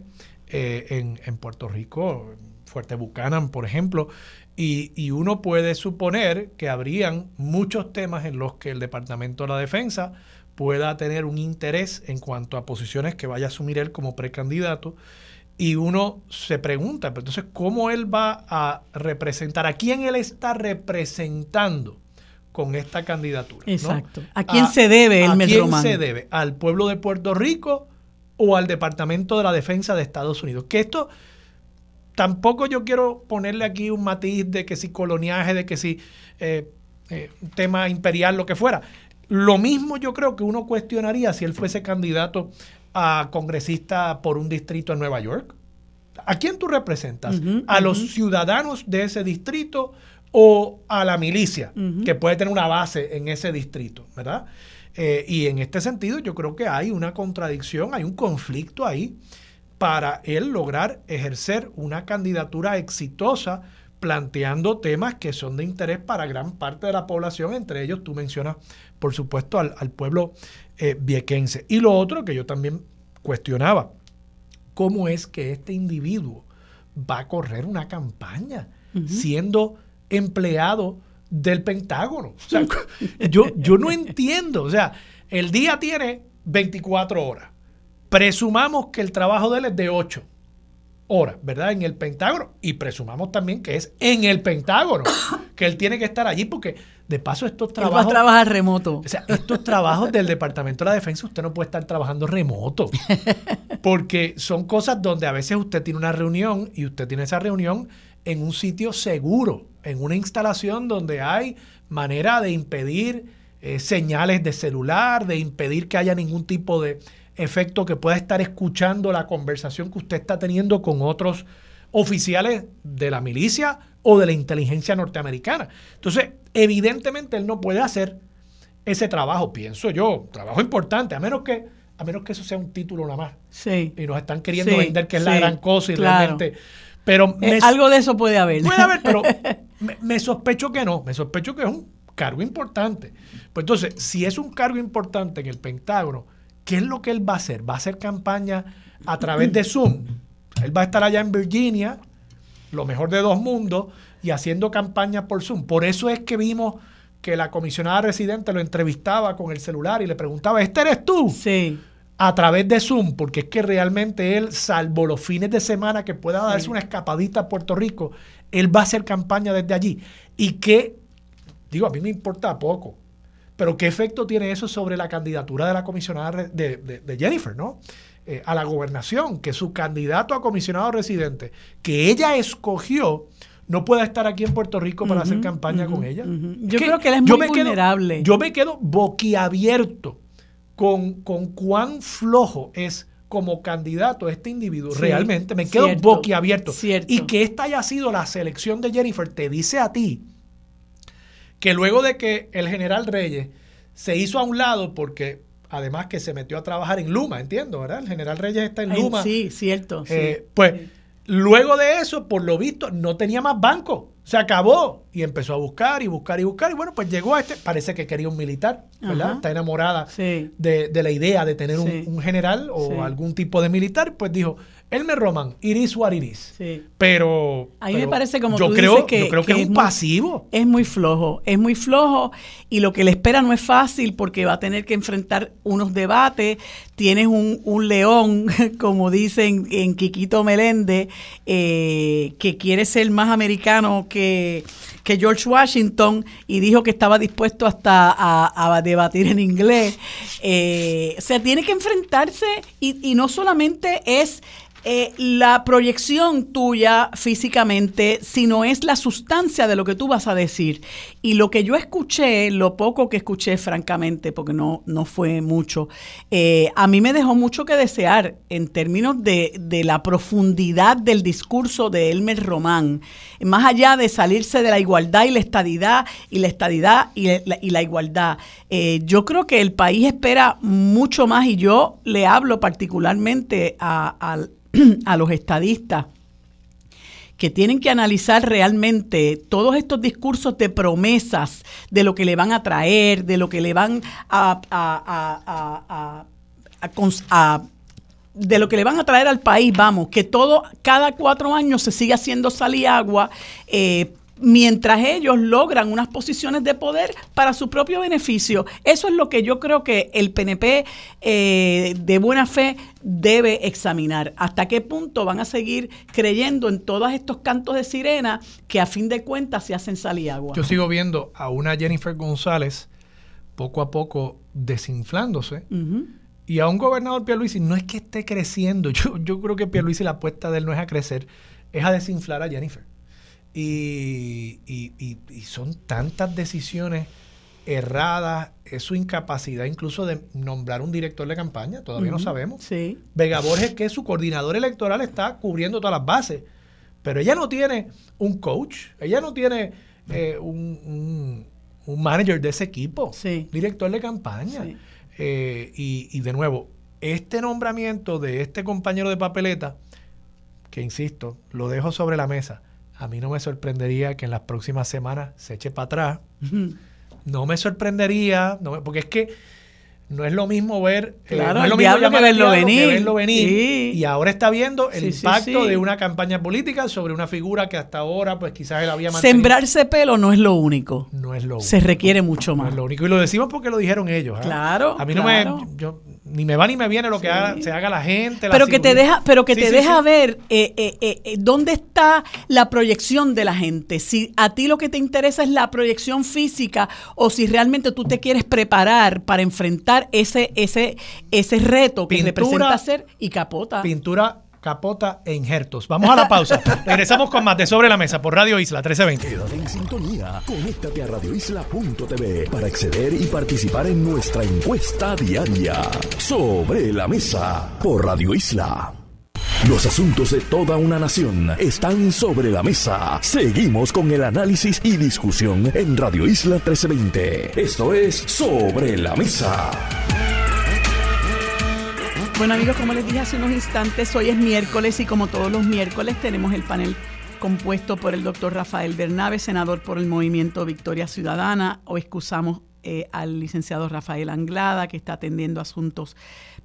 eh, en, en, Puerto Rico, Fuerte Buchanan, por ejemplo, y, y, uno puede suponer que habrían muchos temas en los que el Departamento de la Defensa pueda tener un interés en cuanto a posiciones que vaya a asumir él como precandidato Y uno se pregunta, pero entonces, ¿cómo él va a representar? ¿A quién él está representando con esta candidatura? Exacto. ¿A quién se debe el ¿A quién se debe? ¿Al pueblo de Puerto Rico o al Departamento de la Defensa de Estados Unidos? Que esto tampoco yo quiero ponerle aquí un matiz de que si coloniaje, de que si eh, eh, tema imperial, lo que fuera. Lo mismo yo creo que uno cuestionaría si él fuese candidato a congresista por un distrito en Nueva York. ¿A quién tú representas? ¿A los ciudadanos de ese distrito o a la milicia que puede tener una base en ese distrito? ¿Verdad? Eh, y en este sentido yo creo que hay una contradicción, hay un conflicto ahí para él lograr ejercer una candidatura exitosa planteando temas que son de interés para gran parte de la población, entre ellos tú mencionas, por supuesto, al, pueblo eh, viequense. Y lo otro que yo también cuestionaba, ¿cómo es que este individuo va a correr una campaña siendo empleado del Pentágono? O sea, yo, yo no entiendo, o sea, el día tiene 24 horas Presumamos que el trabajo de él es de 8 horas, ¿verdad? En el Pentágono. Y presumamos también que es en el Pentágono, que él tiene que estar allí porque de paso estos trabajos... Él va a trabajar remoto. O sea, estos trabajos del Departamento de la Defensa usted no puede estar trabajando remoto. Porque son cosas donde a veces usted tiene una reunión y usted tiene esa reunión en un sitio seguro, en una instalación donde hay manera de impedir eh, señales de celular, de impedir que haya ningún tipo de efecto que pueda estar escuchando la conversación que usted está teniendo con otros oficiales de la milicia o de la inteligencia norteamericana. Entonces, evidentemente él no puede hacer ese trabajo, pienso yo, trabajo importante, a menos que a menos que eso sea un título nada más. Sí. Y nos están queriendo vender que es la gran cosa y realmente pero eh, algo de eso puede haber. Puede haber, pero me, sospecho que no. Me sospecho que es un cargo importante. Pues entonces, si es un cargo importante en el Pentágono, ¿Qué es lo que él va a hacer? Va a hacer campaña a través de Zoom. Él va a estar allá en Virginia, lo mejor de dos mundos, y haciendo campaña por Zoom. Por eso es que vimos que la comisionada residente lo entrevistaba con el celular y le preguntaba, ¿este eres tú? Sí. A través de Zoom, porque es que realmente él, salvo los fines de semana que pueda darse una escapadita a Puerto Rico, él va a hacer campaña desde allí. Y que, digo, a mí me importa poco pero ¿qué efecto tiene eso sobre la candidatura de la comisionada de, Jennifer, ¿no? Eh, a la gobernación, que su candidato a comisionado residente, que ella escogió, no pueda estar aquí en Puerto Rico para hacer campaña con ella. Yo creo que él es muy vulnerable. yo me quedo boquiabierto con, con cuán flojo es como candidato este individuo. Realmente me quedo boquiabierto. Y que esta haya sido la selección de Jennifer te dice a ti que luego de que el general Reyes se hizo a un lado porque además que se metió a trabajar en Luma, entiendo, ¿verdad? El general Reyes está en Luma. sí, cierto. Eh, pues luego de eso, por lo visto, no tenía más banco. Se acabó y empezó a buscar y buscar y buscar. Y bueno, pues llegó a este. Parece que quería un militar, ¿verdad? Está enamorada de, la idea de tener un, general o algún tipo de militar. Pues dijo: Elmer Roman, iris what iris. Sí. Pero. A mí me parece como yo creo, que, yo creo que, es, un pasivo. es muy flojo, es muy flojo y lo que le espera no es fácil porque va a tener que enfrentar unos debates. Tienes un, un león, como dicen en Quiquito Meléndez, eh, que quiere ser más americano que, que, George Washington y dijo que estaba dispuesto hasta a, debatir en inglés. Eh, o sea, tiene que enfrentarse y, y no solamente es eh, la proyección tuya físicamente, sino es la sustancia de lo que tú vas a decir. Y lo que yo escuché, lo poco que escuché, francamente, porque no, no fue mucho, eh, a mí me dejó mucho que desear en términos de, la profundidad del discurso de Elmer Román. Más allá de salirse de la igualdad y la estadidad, y la estadidad y la, igualdad. Eh, yo creo que el país espera mucho más, y yo le hablo particularmente a los estadistas que tienen que analizar realmente todos estos discursos de promesas de lo que le van a traer, de lo que le van a, de lo que le van a traer al país, vamos, que todo, cada cuatro años se sigue haciendo salir agua, eh, mientras ellos logran unas posiciones de poder para su propio beneficio. Eso es lo que yo creo que el PNP eh, de buena fe debe examinar. ¿Hasta qué punto van a seguir creyendo en todos estos cantos de sirena que a fin de cuentas se hacen sal y agua? Yo sigo viendo a una Jennifer González poco a poco desinflándose. Y a un gobernador Pierluisi no es que esté creciendo. Yo, yo creo que Pierluisi la apuesta de él no es a crecer, es a desinflar a Jennifer. Y, son tantas decisiones erradas, es su incapacidad incluso de nombrar un director de campaña, todavía no sabemos. Sí. Vega Borges, que es su coordinador electoral, está cubriendo todas las bases, pero ella no tiene un coach, ella no tiene eh, un, manager de ese equipo, director de campaña. Eh, y, y de nuevo, este nombramiento de este compañero de papeleta, que insisto, lo dejo sobre la mesa, a mí no me sorprendería que en las próximas semanas se eche para atrás. No me sorprendería, porque es que no es lo mismo ver eh, no es lo mismo que verlo venir, y ahora está viendo el impacto de una campaña política sobre una figura que hasta ahora pues quizás él había mantenido. Sembrarse pelo no es lo único. No es lo único. Se requiere mucho más. No es lo único y lo decimos porque lo dijeron ellos. ¿eh? Claro. A mí no me ni me va ni me viene lo que se haga la gente. pero, que te deja, pero que te deja ver eh, eh, eh, dónde está la proyección de la gente. Si a ti lo que te interesa es la proyección física o si realmente tú te quieres preparar para enfrentar ese, ese, ese reto que representa ser y capota. Pintura capota e injertos. Vamos a la pausa. Regresamos con más de Sobre la Mesa por Radio Isla 1320. Quédate en sintonía. Conéctate a radioisla.tv para acceder y participar en nuestra encuesta diaria. Sobre la Mesa por Radio Isla. Los asuntos de toda una nación están sobre la mesa. Seguimos con el análisis y discusión en Radio Isla 1320. Esto es Sobre la Mesa. Bueno amigos, como les dije hace unos instantes, hoy es miércoles y como todos los miércoles tenemos el panel compuesto por el doctor Rafael Bernabe, senador por el movimiento Victoria Ciudadana. Hoy excusamos eh, al licenciado Rafael Anglada, que está atendiendo asuntos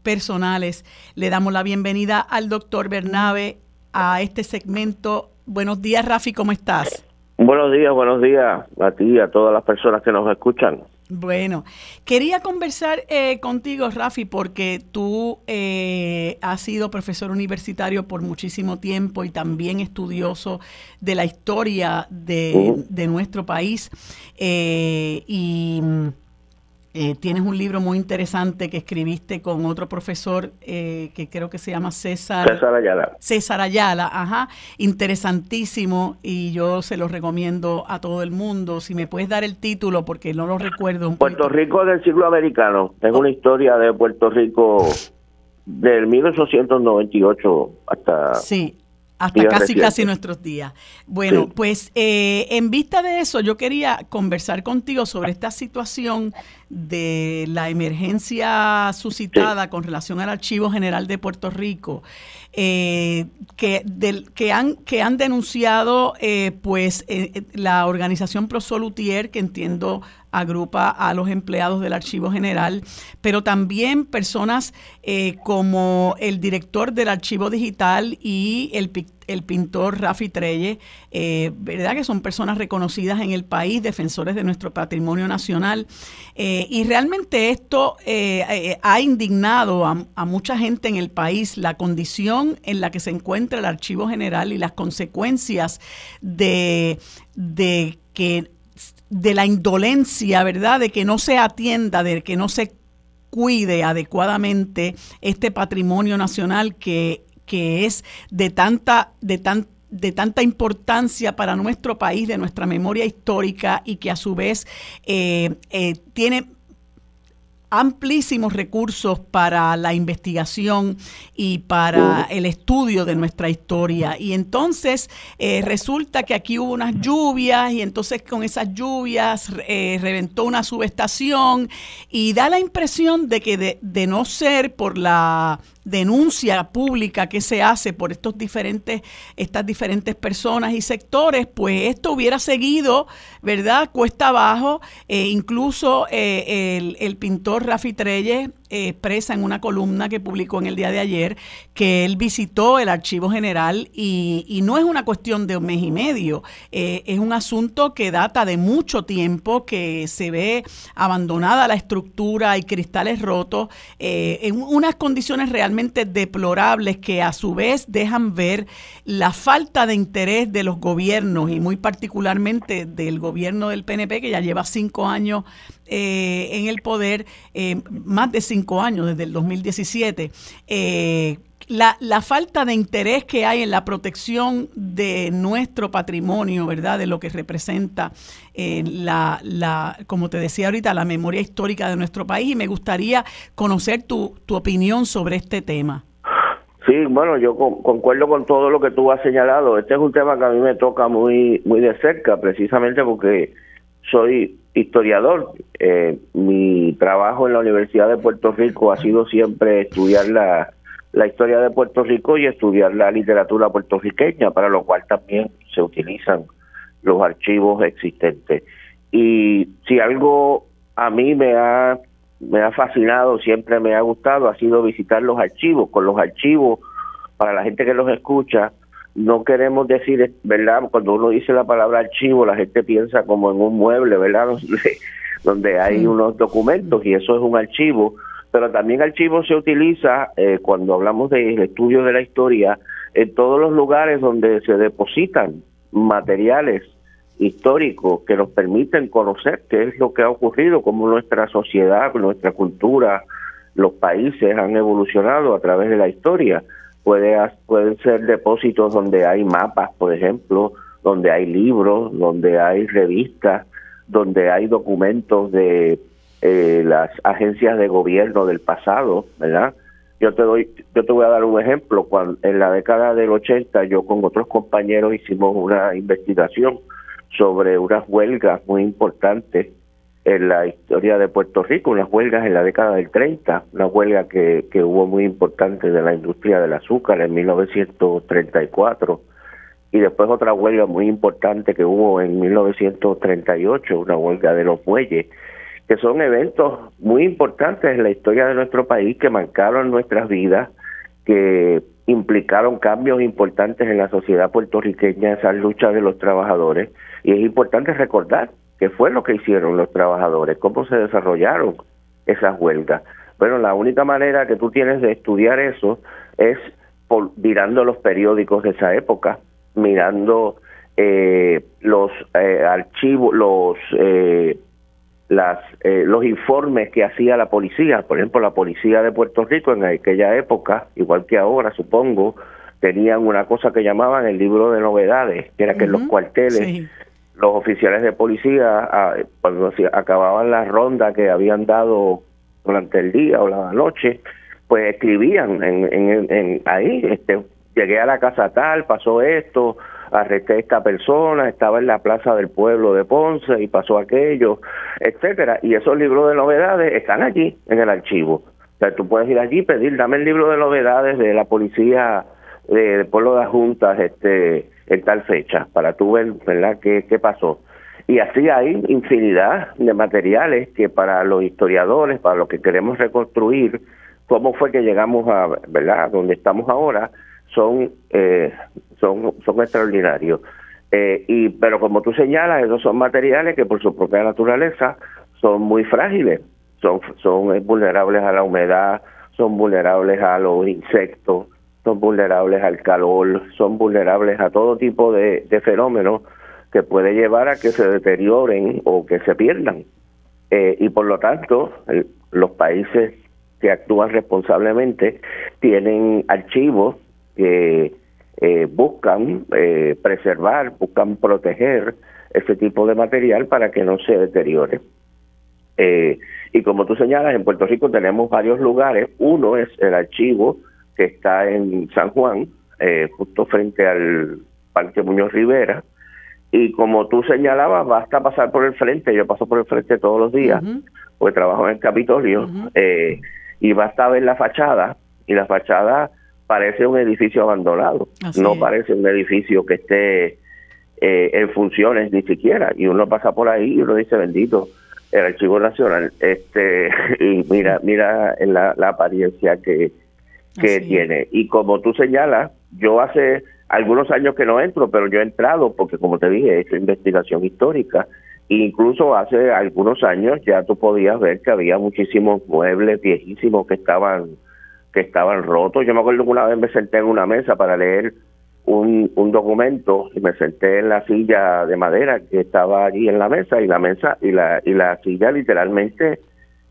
personales. Le damos la bienvenida al doctor Bernabe a este segmento. Buenos días, Rafi, ¿cómo estás? Buenos días, buenos días a ti y a todas las personas que nos escuchan. Bueno, quería conversar eh, contigo, Rafi, porque tú eh, has sido profesor universitario por muchísimo tiempo y también estudioso de la historia de, de nuestro país. Eh, y eh, tienes un libro muy interesante que escribiste con otro profesor eh, que creo que se llama César. César Ayala. César Ayala, ajá. Interesantísimo y yo se lo recomiendo a todo el mundo. Si me puedes dar el título porque no lo recuerdo. Un Puerto Rico del siglo americano. Es una historia de Puerto Rico del 1898 hasta... Sí, hasta casi, casi nuestros días. Bueno, pues eh, en vista de eso, yo quería conversar contigo sobre esta situación de la emergencia suscitada con relación al Archivo General de Puerto Rico, eh, que, del, que, han, que han denunciado eh, pues la organización Prosolutier, que entiendo agrupa a los empleados del Archivo General, pero también personas eh, como el director del Archivo Digital y el, pintor Rafi Trelle, eh, ¿verdad? Que son personas reconocidas en el país, defensores de nuestro patrimonio nacional. Eh, y realmente esto ha indignado a, mucha gente en el país la condición en la que se encuentra el Archivo General y las consecuencias de que de la indolencia, ¿verdad? De que no se atienda, de que no se cuide adecuadamente este patrimonio nacional que, que es de tanta, de tan, de tanta importancia para nuestro país, de nuestra memoria histórica y que a su vez eh, eh, tiene amplísimos recursos para la investigación y para el estudio de nuestra historia. Y entonces eh, resulta que aquí hubo unas lluvias y entonces con esas lluvias eh, reventó una subestación y da la impresión de que de, de no ser por la denuncia pública que se hace por estos diferentes, estas diferentes personas y sectores, pues esto hubiera seguido, ¿verdad? Cuesta abajo. Eh, incluso eh, el, pintor Rafi Treyes expresa en una columna que publicó en el día de ayer que él visitó el archivo general y, no es una cuestión de un mes y medio, eh, es un asunto que data de mucho tiempo, que se ve abandonada la estructura y cristales rotos, eh, en unas condiciones realmente deplorables que a su vez dejan ver la falta de interés de los gobiernos y muy particularmente del gobierno del PNP que ya lleva cinco años eh, en el poder, eh, más de cinco años, desde el 2017. Eh, la, la, falta de interés que hay en la protección de nuestro patrimonio, ¿verdad? De lo que representa la, la, como te decía ahorita, la memoria histórica de nuestro país. Y me gustaría conocer tu, tu opinión sobre este tema. Sí, bueno, yo concuerdo con todo lo que tú has señalado. Este es un tema que a mí me toca muy, muy de cerca, precisamente porque soy historiador. Eh, mi trabajo en la Universidad de Puerto Rico ha sido siempre estudiar la, la historia de Puerto Rico y estudiar la literatura puertorriqueña, para lo cual también se utilizan los archivos existentes. Y si algo a mí me ha, me ha fascinado, siempre me ha gustado, ha sido visitar los archivos. Con los archivos, para la gente que los escucha, no queremos decir, ¿verdad? Cuando uno dice la palabra archivo, la gente piensa como en un mueble, ¿verdad? Donde, hay unos documentos y eso es un archivo, pero también archivo se utiliza eh, cuando hablamos del estudio de la historia en todos los lugares donde se depositan materiales históricos que nos permiten conocer qué es lo que ha ocurrido, cómo nuestra sociedad, nuestra cultura, los países han evolucionado a través de la historia puede, pueden ser depósitos donde hay mapas, por ejemplo, donde hay libros, donde hay revistas, donde hay documentos de eh, las agencias de gobierno del pasado, ¿verdad? Yo te doy, yo te voy a dar un ejemplo. Cuando en la década del 80 yo con otros compañeros hicimos una investigación sobre unas huelgas muy importantes en la historia de Puerto Rico, unas huelgas en la década del 30, una huelga que, que hubo muy importante de la industria del azúcar en 1934 y después otra huelga muy importante que hubo en 1938, una huelga de los muelles, que son eventos muy importantes en la historia de nuestro país que marcaron nuestras vidas, que implicaron cambios importantes en la sociedad puertorriqueña, esas luchas de los trabajadores, y es importante recordar qué fue lo que hicieron los trabajadores, cómo se desarrollaron esas huelgas. Bueno, la única manera que tú tienes de estudiar eso es por, mirando los periódicos de esa época, mirando eh, los eh, archivos, los eh, las los informes que hacía la policía, por ejemplo, la policía de Puerto Rico en aquella época, igual que ahora, supongo, tenían una cosa que llamaban el libro de novedades, que era que en los cuarteles los oficiales de policía, cuando acababan la ronda que habían dado durante el día o la noche, pues escribían en, en, ahí, este, llegué a la casa tal, pasó esto, arresté a esta persona, estaba en la plaza del pueblo de Ponce y pasó aquello, etcétera. Y esos libros de novedades están allí en el archivo. O sea, tú puedes ir allí pedir, dame el libro de novedades de la policía del pueblo de las juntas, este en tal fecha, para tú ver, ¿verdad?, qué, qué pasó. Y así hay infinidad de materiales que para los historiadores, para los que queremos reconstruir cómo fue que llegamos a, ¿verdad?, donde estamos ahora, son, eh, son, son extraordinarios. Eh, y, pero como tú señalas, esos son materiales que por su propia naturaleza son muy frágiles, son, son vulnerables a la humedad, son vulnerables a los insectos, son vulnerables al calor, son vulnerables a todo tipo de, fenómenos que puede llevar a que se deterioren o que se pierdan. Eh, y por lo tanto, los países que actúan responsablemente tienen archivos que eh, buscan eh, preservar, buscan proteger ese tipo de material para que no se deteriore. y como tú señalas, en Puerto Rico tenemos varios lugares. Uno es el archivo que está en San Juan, eh, justo frente al Parque Muñoz Rivera. Y como tú señalabas, basta pasar por el frente, yo paso por el frente todos los días, porque trabajo en el Capitolio, eh, y basta ver la fachada, y la fachada parece un edificio abandonado, no parece un edificio que esté eh, en funciones ni siquiera, y uno pasa por ahí y uno dice, bendito, el Archivo Nacional, este y mira mira la, la apariencia que, que tiene. Y como tú señalas, yo hace algunos años que no entro, pero yo he entrado porque, como te dije, he hecho investigación histórica. incluso hace algunos años ya tú podías ver que había muchísimos muebles viejísimos que estaban que estaban rotos. Yo me acuerdo que una vez me senté en una mesa para leer un, un documento y me senté en la silla de madera que estaba allí en la mesa y la mesa y la y la silla literalmente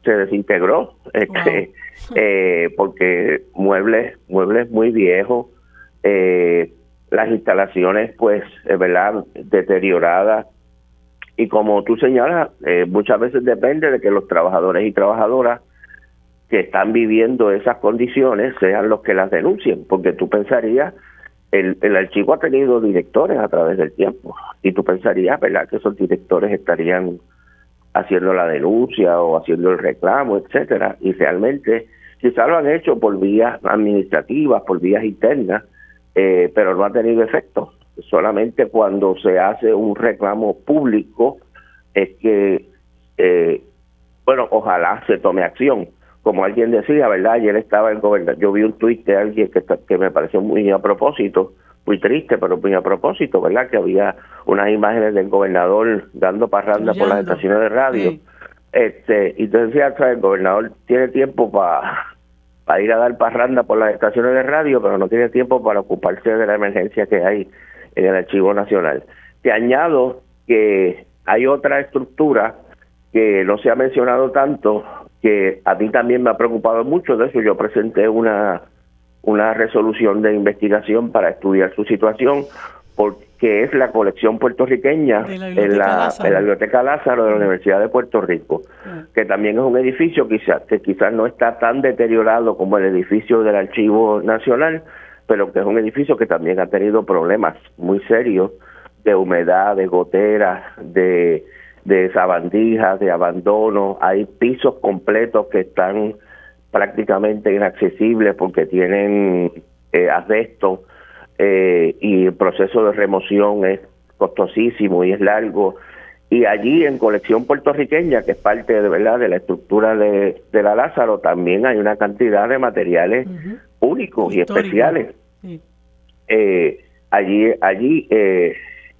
se desintegró este, eh, porque muebles muebles muy viejos eh, las instalaciones pues es verdad deterioradas. Y como tú señalas eh, muchas veces depende de que los trabajadores y trabajadoras que están viviendo esas condiciones sean los que las denuncien porque tú pensarías el, el archivo ha tenido directores a través del tiempo y tú pensarías verdad que esos directores estarían haciendo la denuncia o haciendo el reclamo etcétera y realmente quizás lo han hecho por vías administrativas por vías internas eh, pero no ha tenido efecto. Solamente cuando se hace un reclamo público es que, eh, bueno, ojalá se tome acción. Como alguien decía, ¿verdad? Ayer estaba el gobernador, yo vi un tuit de alguien que, que me pareció muy a propósito, muy triste, pero muy a propósito, ¿verdad? Que había unas imágenes del gobernador dando parranda por las estaciones de radio. Este, y entonces decía, el gobernador tiene tiempo para para ir a dar parranda por las estaciones de radio, pero no tiene tiempo para ocuparse de la emergencia que hay en el Archivo Nacional. Te añado que hay otra estructura que no se ha mencionado tanto, que a mí también me ha preocupado mucho, de eso yo presenté una, una resolución de investigación para estudiar su situación, porque es la colección puertorriqueña en la, Biblioteca Lázaro de la Universidad de Puerto Rico, ah. que también es un edificio quizás que quizás no está tan deteriorado como el edificio del Archivo Nacional, pero que es un edificio que también ha tenido problemas muy serios de humedad, de goteras, de, de sabandijas, de abandono. Hay pisos completos que están prácticamente inaccesibles porque tienen eh, asbesto eh, y el proceso de remoción es costosísimo y es largo. Y allí en colección puertorriqueña, que es parte de verdad de la estructura de, la Lázaro, también hay una cantidad de materiales únicos y especiales. Eh, allí, allí, eh,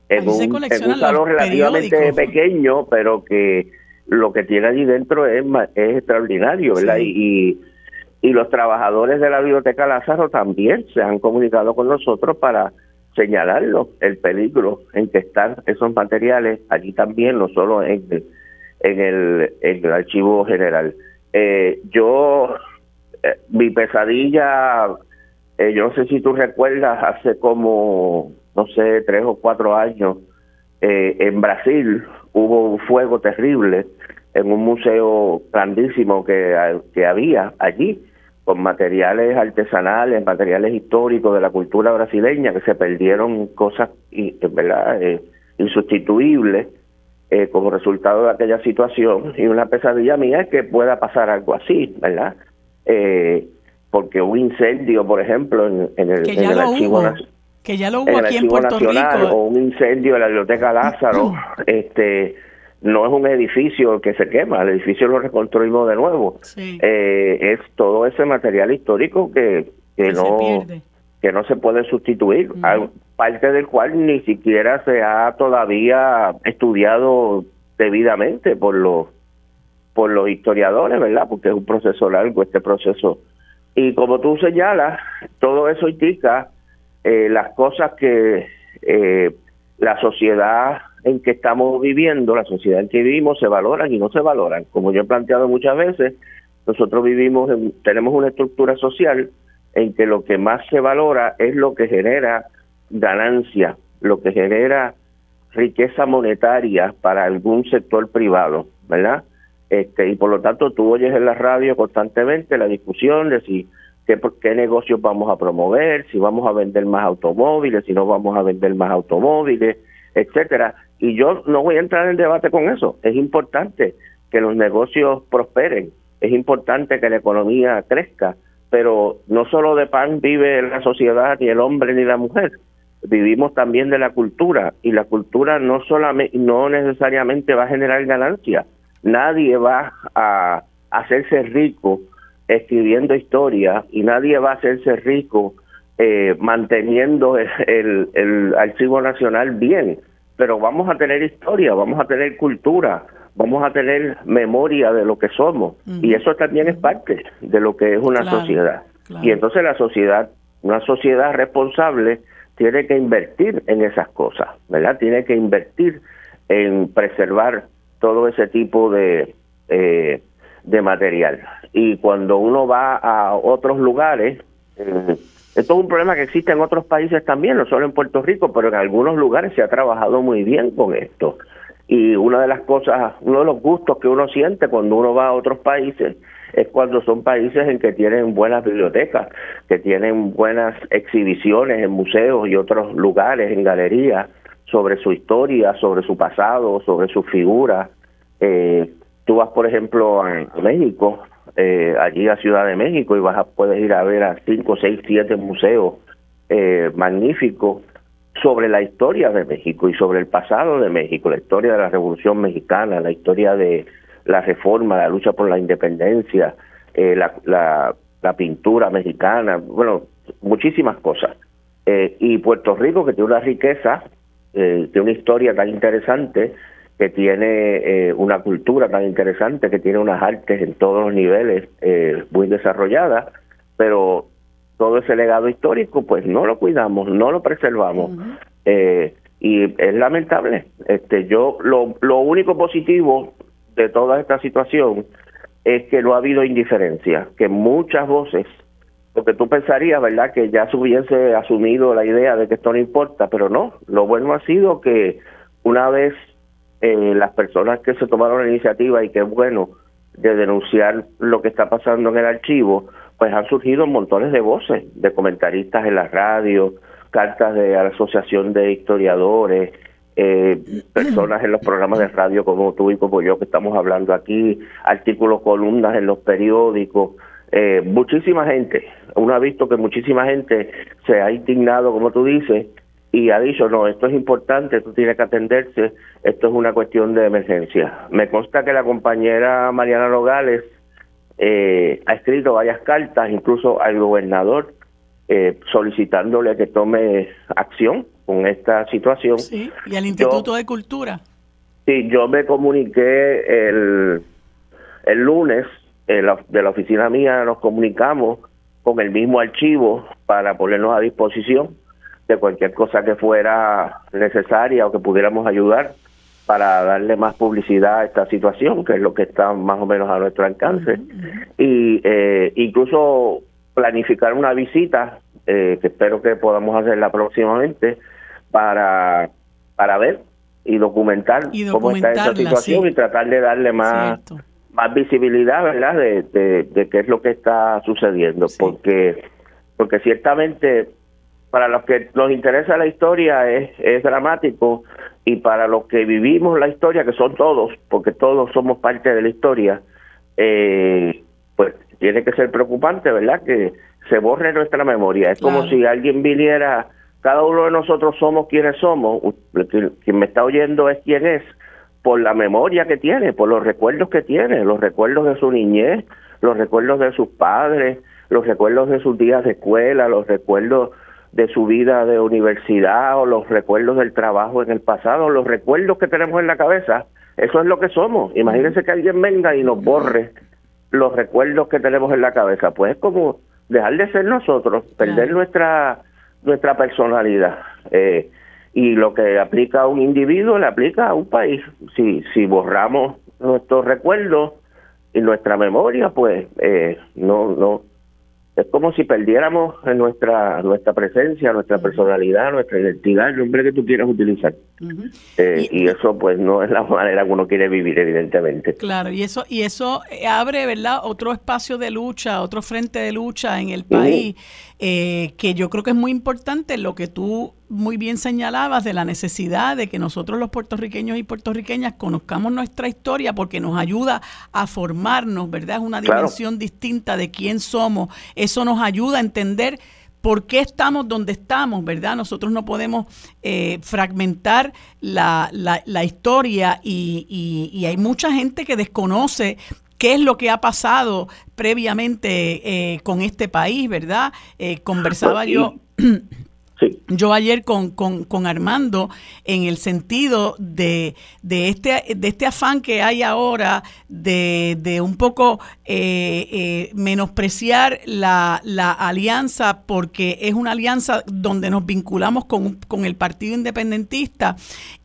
en, un, salón relativamente pequeño, pero que lo que tiene allí dentro es, es extraordinario, ¿verdad? y y los trabajadores de la Biblioteca Lázaro también se han comunicado con nosotros para señalarlo, el peligro en que están esos materiales allí también, no solo en el, en el, en el archivo general. Eh, yo, eh, mi pesadilla, eh, yo no sé si tú recuerdas, hace como, no sé, tres o cuatro años, en Brasil hubo un fuego terrible en un museo grandísimo que, que había allí con materiales artesanales, materiales históricos de la cultura brasileña, que se perdieron cosas ¿verdad? Eh, insustituibles eh, como resultado de aquella situación. Y una pesadilla mía es que pueda pasar algo así, ¿verdad? Eh, porque un incendio, por ejemplo, en, el, en el archivo que ya lo hubo aquí en Puerto Rico. o un incendio en la biblioteca Lázaro, este no es un edificio que se quema, el edificio lo reconstruimos de nuevo. Eh, es todo ese material histórico que, que, no se que no se puede sustituir, parte del cual ni siquiera se ha todavía estudiado debidamente por los por los historiadores, ¿verdad? Porque es un proceso largo este proceso. Y como tú señalas, todo eso indica eh, las cosas que eh, la sociedad en que estamos viviendo, la sociedad en que vivimos, se valoran y no se valoran. Como yo he planteado muchas veces, nosotros vivimos, tenemos una estructura social en que lo que más se valora es lo que genera ganancia, lo que genera riqueza monetaria para algún sector privado, ¿verdad? Este, y por lo tanto tú oyes en la radio constantemente la discusión de si qué, qué negocios vamos a promover, si vamos a vender más automóviles, si no vamos a vender más automóviles, etcétera. Y yo no voy a entrar en debate con eso. Es importante que los negocios prosperen, es importante que la economía crezca, pero no solo de pan vive la sociedad, ni el hombre, ni la mujer. Vivimos también de la cultura y la cultura no solamente, no necesariamente va a generar ganancias. Nadie va a hacerse rico escribiendo historia y nadie va a hacerse rico eh, manteniendo el, archivo nacional bien, pero vamos a tener historia, vamos a tener cultura, vamos a tener memoria de lo que somos y eso también es parte de lo que es una sociedad. Y entonces la sociedad, una sociedad responsable tiene que invertir en esas cosas, ¿verdad? Tiene que invertir en preservar todo ese tipo de, eh, de material. Y cuando uno va a otros lugares, eh, esto es un problema que existe en otros países también, no solo en Puerto Rico, pero en algunos lugares se ha trabajado muy bien con esto. Y una de las cosas, uno de los gustos que uno siente cuando uno va a otros países es cuando son países en que tienen buenas bibliotecas, que tienen buenas exhibiciones en museos y otros lugares, en galerías, sobre su historia, sobre su pasado, sobre sus figuras. Eh, tú vas, por ejemplo, a, México, eh, allí a Ciudad de México, y vas a, puedes ir a ver a cinco, seis, siete museos eh, magníficos sobre la historia de México y sobre el pasado de México, la historia de la Revolución Mexicana, la historia de la reforma, la lucha por la independencia, eh, la, la, pintura mexicana, bueno, muchísimas cosas. Eh, y Puerto Rico, que tiene una riqueza, eh, tiene una historia tan interesante, que tiene una cultura tan interesante, que tiene unas artes en todos los niveles muy desarrolladas, pero todo ese legado histórico, pues no lo cuidamos, no lo preservamos. y es lamentable. Este, yo lo, lo único positivo de toda esta situación es que no ha habido indiferencia, que muchas voces, porque tú pensarías, ¿verdad?, que ya se hubiese asumido la idea de que esto no importa, pero no, lo bueno ha sido que una vez eh, las personas que se tomaron la iniciativa y que es bueno de denunciar lo que está pasando en el archivo, pues han surgido montones de voces, de comentaristas en la radio, cartas de la Asociación de Historiadores, eh, personas en los programas de radio como tú y como yo que estamos hablando aquí, artículos, columnas en los periódicos, eh, muchísima gente, uno ha visto que muchísima gente se ha indignado, como tú dices, y ha dicho, no, esto es importante, esto tiene que atenderse, esto es una cuestión de emergencia. Me consta que la compañera Mariana Nogales eh, ha escrito varias cartas, incluso al gobernador, eh, solicitándole que tome acción con esta situación. Sí, y al Instituto de Cultura. Sí, yo me comuniqué el, el lunes de la oficina mía, nos comunicamos con el mismo archivo para ponernos a disposición de cualquier cosa que fuera necesaria o que pudiéramos ayudar para darle más publicidad a esta situación, que es lo que está más o menos a nuestro alcance. Y eh, incluso planificar una visita, eh, que espero que podamos hacerla próximamente, para, para ver y documentar, cómo está esa situación y tratar de darle más, más visibilidad, ¿verdad?, de, de, qué es lo que está sucediendo, porque, porque ciertamente para los que nos interesa la historia es, es dramático y para los que vivimos la historia, que son todos, porque todos somos parte de la historia, eh, pues tiene que ser preocupante, ¿verdad? Que se borre nuestra memoria. Es como si alguien viniera, cada uno de nosotros somos quienes somos, quien me está oyendo es quien es, por la memoria que tiene, por los recuerdos que tiene, los recuerdos de su niñez, los recuerdos de sus padres, los recuerdos de sus días de escuela, los recuerdos de su vida de universidad o los recuerdos del trabajo en el pasado, los recuerdos que tenemos en la cabeza, eso es lo que somos. Imagínense que alguien venga y nos borre los recuerdos que tenemos en la cabeza, pues es como dejar de ser nosotros, perder nuestra nuestra personalidad. Eh, y lo que aplica a un individuo le aplica a un país. Si, si borramos nuestros recuerdos y nuestra memoria, pues eh, no, no, es como si perdiéramos nuestra nuestra presencia, nuestra personalidad, nuestra identidad, el nombre que tú quieras utilizar. Eh, y, eso pues no es la manera que uno quiere vivir, evidentemente. Claro, y eso y eso abre, ¿verdad? Otro espacio de lucha, otro frente de lucha en el país, eh, que yo creo que es muy importante lo que tú muy bien señalabas de la necesidad de que nosotros los puertorriqueños y puertorriqueñas conozcamos nuestra historia porque nos ayuda a formarnos, ¿verdad? Es una dimensión distinta de quién somos. Eso nos ayuda a entender por qué estamos donde estamos, ¿verdad? Nosotros no podemos eh, fragmentar la, la, historia y, y, hay mucha gente que desconoce qué es lo que ha pasado previamente eh, con este país, ¿verdad? Eh, conversaba yo. Yo ayer con, con, Armando en el sentido de, de, este, de este afán que hay ahora de, de un poco eh, eh, menospreciar la, la, alianza porque es una alianza donde nos vinculamos con, con el Partido Independentista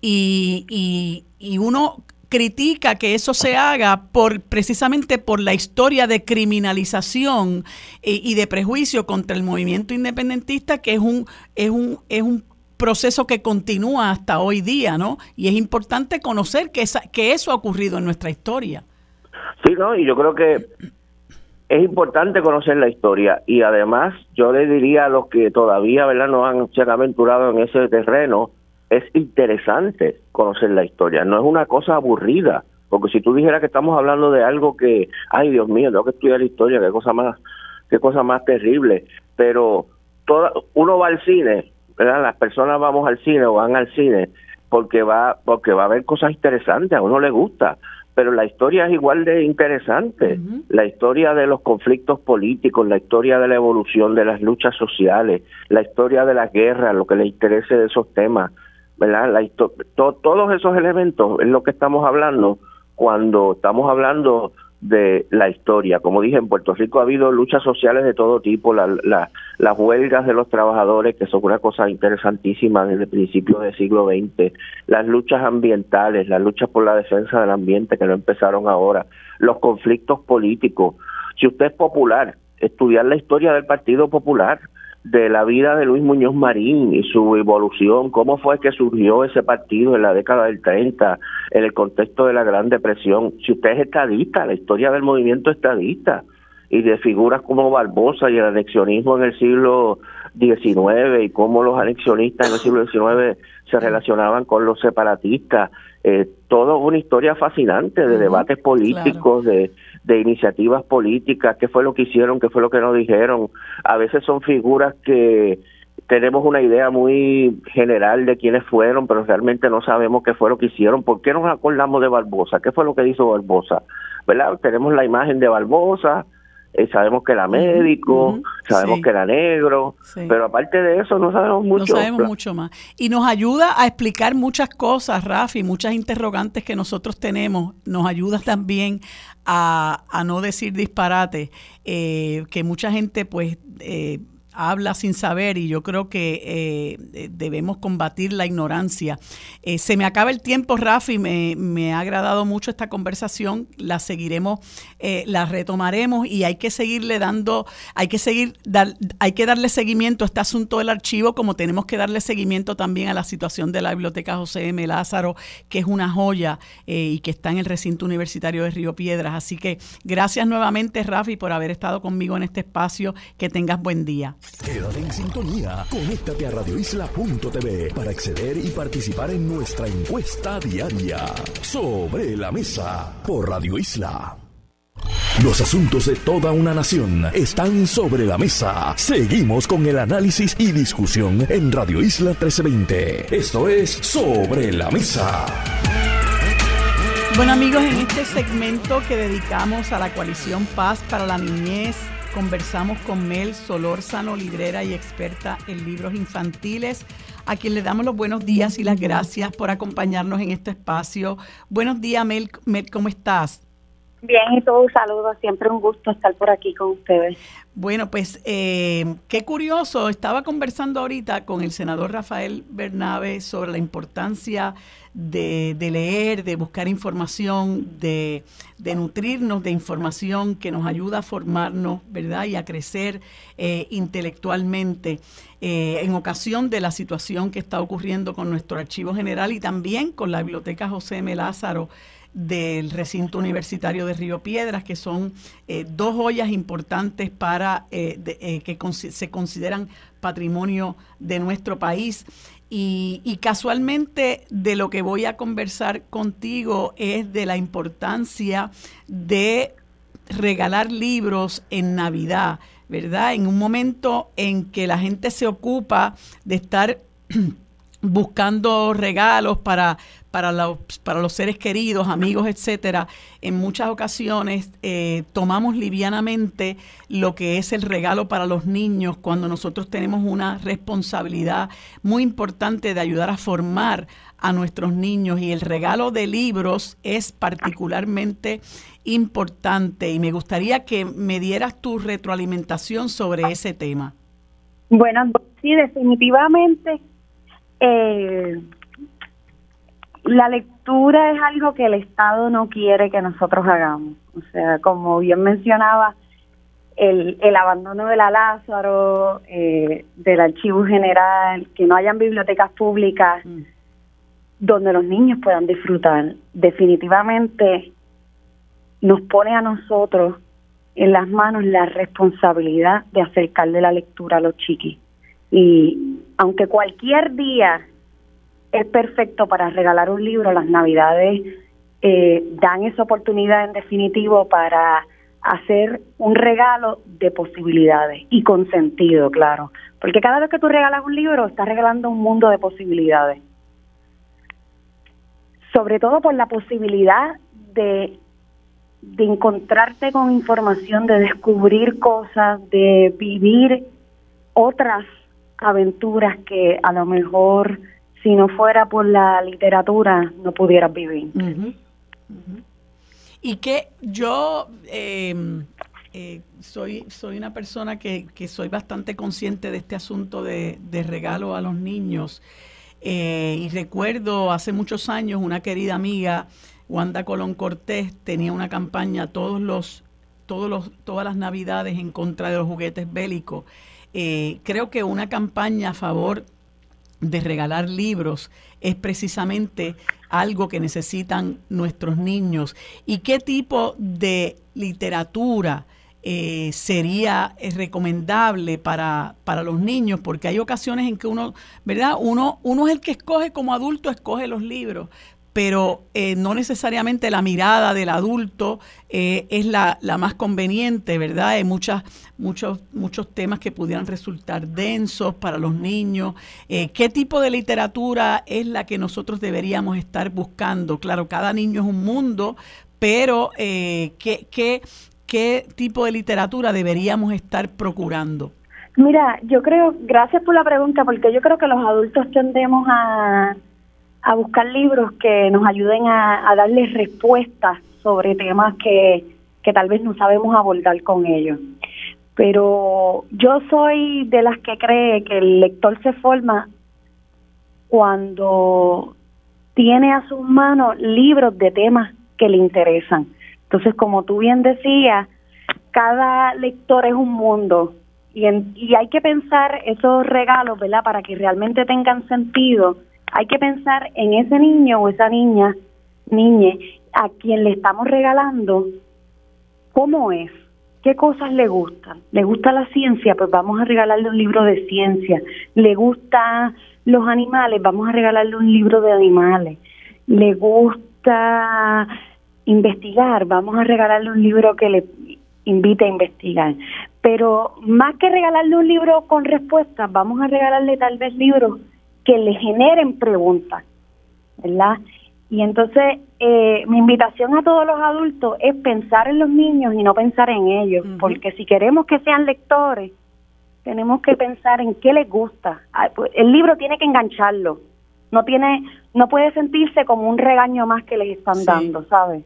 y, y, y uno critica que eso se haga por precisamente por la historia de criminalización eh, y de prejuicio contra el movimiento independentista que es un es un es un proceso que continúa hasta hoy día, ¿no? Y es importante conocer que, esa, que eso ha ocurrido en nuestra historia. Sí, ¿no? Y yo creo que es importante conocer la historia y además yo le diría a los que todavía, ¿verdad?, no han, se han aventurado en ese terreno, es interesante conocer la historia, no es una cosa aburrida, porque si tú dijeras que estamos hablando de algo que, ay Dios mío, tengo que estudiar la historia, qué cosa más, qué cosa más terrible, pero toda, uno va al cine, ¿verdad? las personas vamos al cine o van al cine porque va, porque va a haber cosas interesantes, a uno le gusta, pero la historia es igual de interesante. La historia de los conflictos políticos, la historia de la evolución de las luchas sociales, la historia de la guerra, lo que le interese de esos temas, ¿verdad? La todos esos elementos es lo que estamos hablando cuando estamos hablando de la historia. Como dije, en Puerto Rico ha habido luchas sociales de todo tipo, la, las huelgas de los trabajadores, que son una cosa interesantísima desde el principio del siglo XX, las luchas ambientales, las luchas por la defensa del ambiente, que no empezaron ahora, los conflictos políticos. Si usted es popular, estudiar la historia del Partido Popular, de la vida de Luis Muñoz Marín y su evolución, cómo fue que surgió ese partido en la década del 30, en el contexto de la Gran Depresión. Si usted es estadista, la historia del movimiento estadista y de figuras como Barbosa y el anexionismo en el siglo XIX y cómo los anexionistas en el siglo XIX se relacionaban con los separatistas, eh, todo una historia fascinante de debates políticos, de de iniciativas políticas, qué fue lo que hicieron, qué fue lo que nos dijeron. A veces son figuras que tenemos una idea muy general de quiénes fueron, pero realmente no sabemos qué fue lo que hicieron. ¿Por qué nos acordamos de Barbosa? ¿Qué fue lo que hizo Barbosa? ¿Verdad? Tenemos la imagen de Barbosa, eh, sabemos que era médico, sabemos que era negro, pero aparte de eso no sabemos mucho. No sabemos mucho más. Y nos ayuda a explicar muchas cosas, Rafi, muchas interrogantes que nosotros tenemos. Nos ayuda también a, a no decir disparate, eh, que mucha gente pues eh, habla sin saber y yo creo que eh, debemos combatir la ignorancia. Eh, se me acaba el tiempo, Rafi, me, me, ha agradado mucho esta conversación, la seguiremos, eh, la retomaremos y hay que seguirle dando, hay que seguir, dar, hay que darle seguimiento a este asunto del archivo, como tenemos que darle seguimiento también a la situación de la Biblioteca José M. Lázaro, que es una joya y que está en el recinto universitario de Río Piedras. Así que gracias nuevamente, Rafi, por haber estado conmigo en este espacio. Que tengas buen día. Quédate en sintonía. Conéctate a radioisla.tv para acceder y participar en nuestra encuesta diaria. Sobre la mesa por Radio Isla. Los asuntos de toda una nación están sobre la mesa. Seguimos con el análisis y discusión en Radio Isla 1320. Esto es Sobre la Mesa. Bueno amigos, en este segmento que dedicamos a la coalición Paz para la Niñez Conversamos con Mel Solórzano, librera y experta en libros infantiles, a quien le damos los buenos días y las gracias por acompañarnos en este espacio. Buenos días, Mel, Mel ¿cómo estás? Bien, y todo un saludo, siempre un gusto estar por aquí con ustedes. Bueno, pues eh, qué curioso, estaba conversando ahorita con el senador Rafael Bernabe sobre la importancia de, leer, de buscar información, de, nutrirnos de información que nos ayuda a formarnos, ¿verdad? Y a crecer eh, intelectualmente. Eh, en ocasión de la situación que está ocurriendo con nuestro archivo general y también con la biblioteca José M. Lázaro del recinto universitario de Río Piedras, que son eh, dos joyas importantes para eh, eh, que se consideran patrimonio de nuestro país. Y, casualmente de lo que voy a conversar contigo es de la importancia de regalar libros en Navidad. ¿verdad? En un momento en que la gente se ocupa de estar buscando regalos para, para, los, para los seres queridos, amigos, etcétera, en muchas ocasiones eh, tomamos livianamente lo que es el regalo para los niños cuando nosotros tenemos una responsabilidad muy importante de ayudar a formar a nuestros niños y el regalo de libros es particularmente importante y me gustaría que me dieras tu retroalimentación sobre ese tema. Bueno, sí, definitivamente eh, la lectura es algo que el Estado no quiere que nosotros hagamos. O sea, como bien mencionaba, el, el abandono de la Lázaro, eh, del archivo general, que no hayan bibliotecas públicas mm. donde los niños puedan disfrutar, definitivamente nos pone a nosotros en las manos la responsabilidad de acercarle la lectura a los chiquis. Y aunque cualquier día es perfecto para regalar un libro, las navidades eh, dan esa oportunidad en definitivo para hacer un regalo de posibilidades y con sentido, claro. Porque cada vez que tú regalas un libro, estás regalando un mundo de posibilidades. Sobre todo por la posibilidad de, de encontrarte con información, de descubrir cosas, de vivir otras aventuras que a lo mejor si no fuera por la literatura no pudieras vivir. Y que yo em, eh, soy, soy una persona que, que, soy bastante consciente de este asunto de, regalo a los niños. Eh, y recuerdo hace muchos años una querida amiga, Wanda Colón Cortés, tenía una campaña todos los, todos los, todas las navidades en contra de los juguetes bélicos. Eh, creo que una campaña a favor de regalar libros es precisamente algo que necesitan nuestros niños. ¿Y qué tipo de literatura eh, sería recomendable para, para los niños? Porque hay ocasiones en que uno, ¿verdad? Uno, uno es el que escoge como adulto, escoge los libros, pero eh, no necesariamente la mirada del adulto eh, es la, más conveniente, ¿verdad? Hay muchas, muchos, muchos temas que pudieran resultar densos para los niños. Eh, ¿Qué tipo de literatura es la que nosotros deberíamos estar buscando? Claro, cada niño es un mundo, pero ¿qué, qué, ¿qué tipo de literatura deberíamos estar procurando? Mira, yo creo, gracias por la pregunta, porque yo creo que los adultos tendemos a a buscar libros que nos ayuden a, darles respuestas sobre temas que, que tal vez no sabemos abordar con ellos. Pero yo soy de las que cree que el lector se forma cuando tiene a sus manos libros de temas que le interesan. Entonces, como tú bien decías, cada lector es un mundo y, y hay que pensar esos regalos, ¿verdad? Para que realmente tengan sentido hay que pensar en ese niño o esa niña, niñe, a quien le estamos regalando, cómo es, qué cosas le gustan. ¿Le gusta la ciencia? Pues vamos a regalarle un libro de ciencia. ¿Le gustan los animales? Vamos a regalarle un libro de animales. ¿Le gusta investigar? Vamos a regalarle un libro que le invite a investigar. Pero más que regalarle un libro con respuestas, vamos a regalarle tal vez libros que le generen preguntas, ¿verdad? Y entonces eh, mi invitación a todos los adultos es pensar en los niños y no pensar en ellos, porque si queremos que sean lectores, tenemos que pensar en qué les gusta. Pues, el libro tiene que engancharlo, no tiene, no puede sentirse como un regaño más que les están dando, ¿sabes?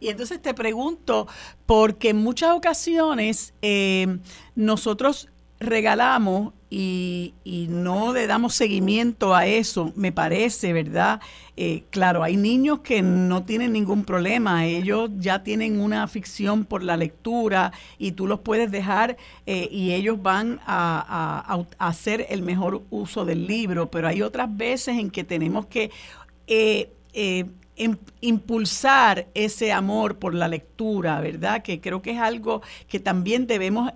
Y entonces te pregunto, porque en muchas ocasiones eh, nosotros regalamos y, no le damos seguimiento a eso, me parece, ¿verdad? Eh, claro, hay niños que no tienen ningún problema, ellos ya tienen una afición por la lectura y tú los puedes dejar eh, y ellos van a, hacer el mejor uso del libro, pero hay otras veces en que tenemos que... Eh, impulsar ese amor por la lectura, ¿verdad? Que creo que es algo que también debemos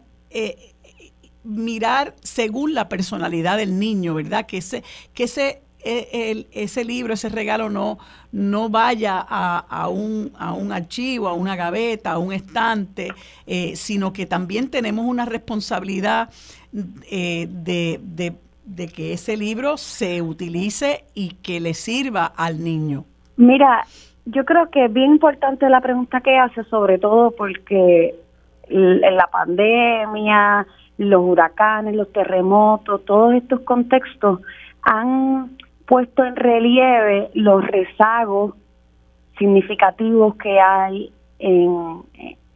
mirar según la personalidad del niño, ¿verdad? Que ese, que ese e, ese libro, ese regalo no, no vaya a, un, a un archivo, a una gaveta, a un estante, eh, sino que también tenemos una responsabilidad eh, de, de que ese libro se utilice y que le sirva al niño. Mira, yo creo que es bien importante la pregunta que hace, sobre todo porque en la pandemia, los huracanes, los terremotos, todos estos contextos han puesto en relieve los rezagos significativos que hay en,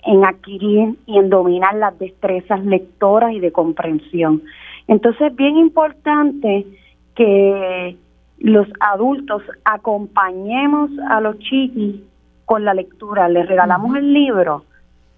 en adquirir y en dominar las destrezas lectoras y de comprensión. Entonces es bien importante que los adultos acompañemos a los chiquis con la lectura, les regalamos el libro,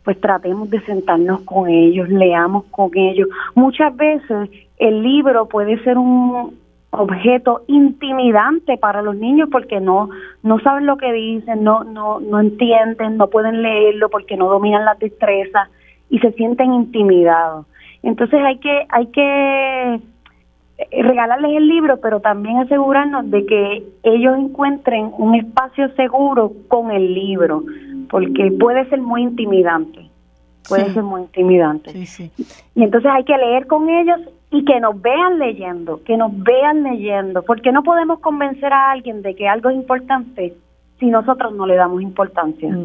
pues tratemos de sentarnos con ellos, leamos con ellos. Muchas veces el libro puede ser un objeto intimidante para los niños porque no no saben lo que dicen, no no no entienden, no pueden leerlo porque no dominan las destrezas y se sienten intimidados. Entonces hay que hay que regalarles el libro, pero también asegurarnos de que ellos encuentren un espacio seguro con el libro, porque puede ser muy intimidante, puede ser muy intimidante. Y entonces hay que leer con ellos y que nos vean leyendo, que nos vean leyendo, porque no podemos convencer a alguien de que algo es importante si nosotros no le damos importancia.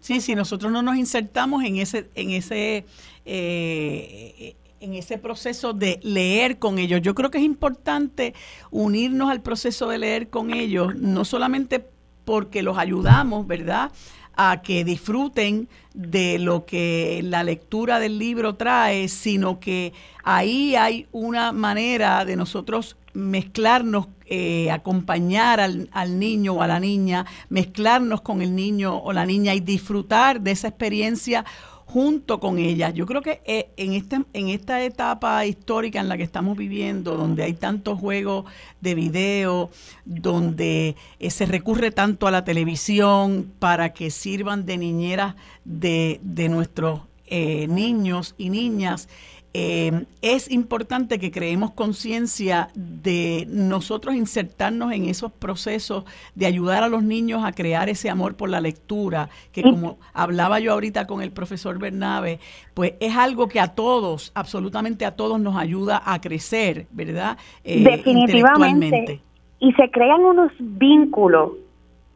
Sí, si nosotros no nos insertamos en ese, en ese eh, en ese proceso de leer con ellos. Yo creo que es importante unirnos al proceso de leer con ellos, no solamente porque los ayudamos, ¿verdad? A que disfruten de lo que la lectura del libro trae, sino que ahí hay una manera de nosotros mezclarnos, eh, acompañar al, al, niño o a la niña, mezclarnos con el niño o la niña y disfrutar de esa experiencia junto con ellas. Yo creo que eh, en, este, en esta etapa histórica en la que estamos viviendo, donde hay tantos juegos de video, donde eh, se recurre tanto a la televisión para que sirvan de niñeras de, de nuestros eh, niños y niñas, eh, es importante que creemos conciencia de nosotros insertarnos en esos procesos de ayudar a los niños a crear ese amor por la lectura, que como hablaba yo ahorita con el profesor Bernabe, pues es algo que a todos, absolutamente a todos nos ayuda a crecer, ¿verdad? Eh, Definitivamente. Y se crean unos vínculos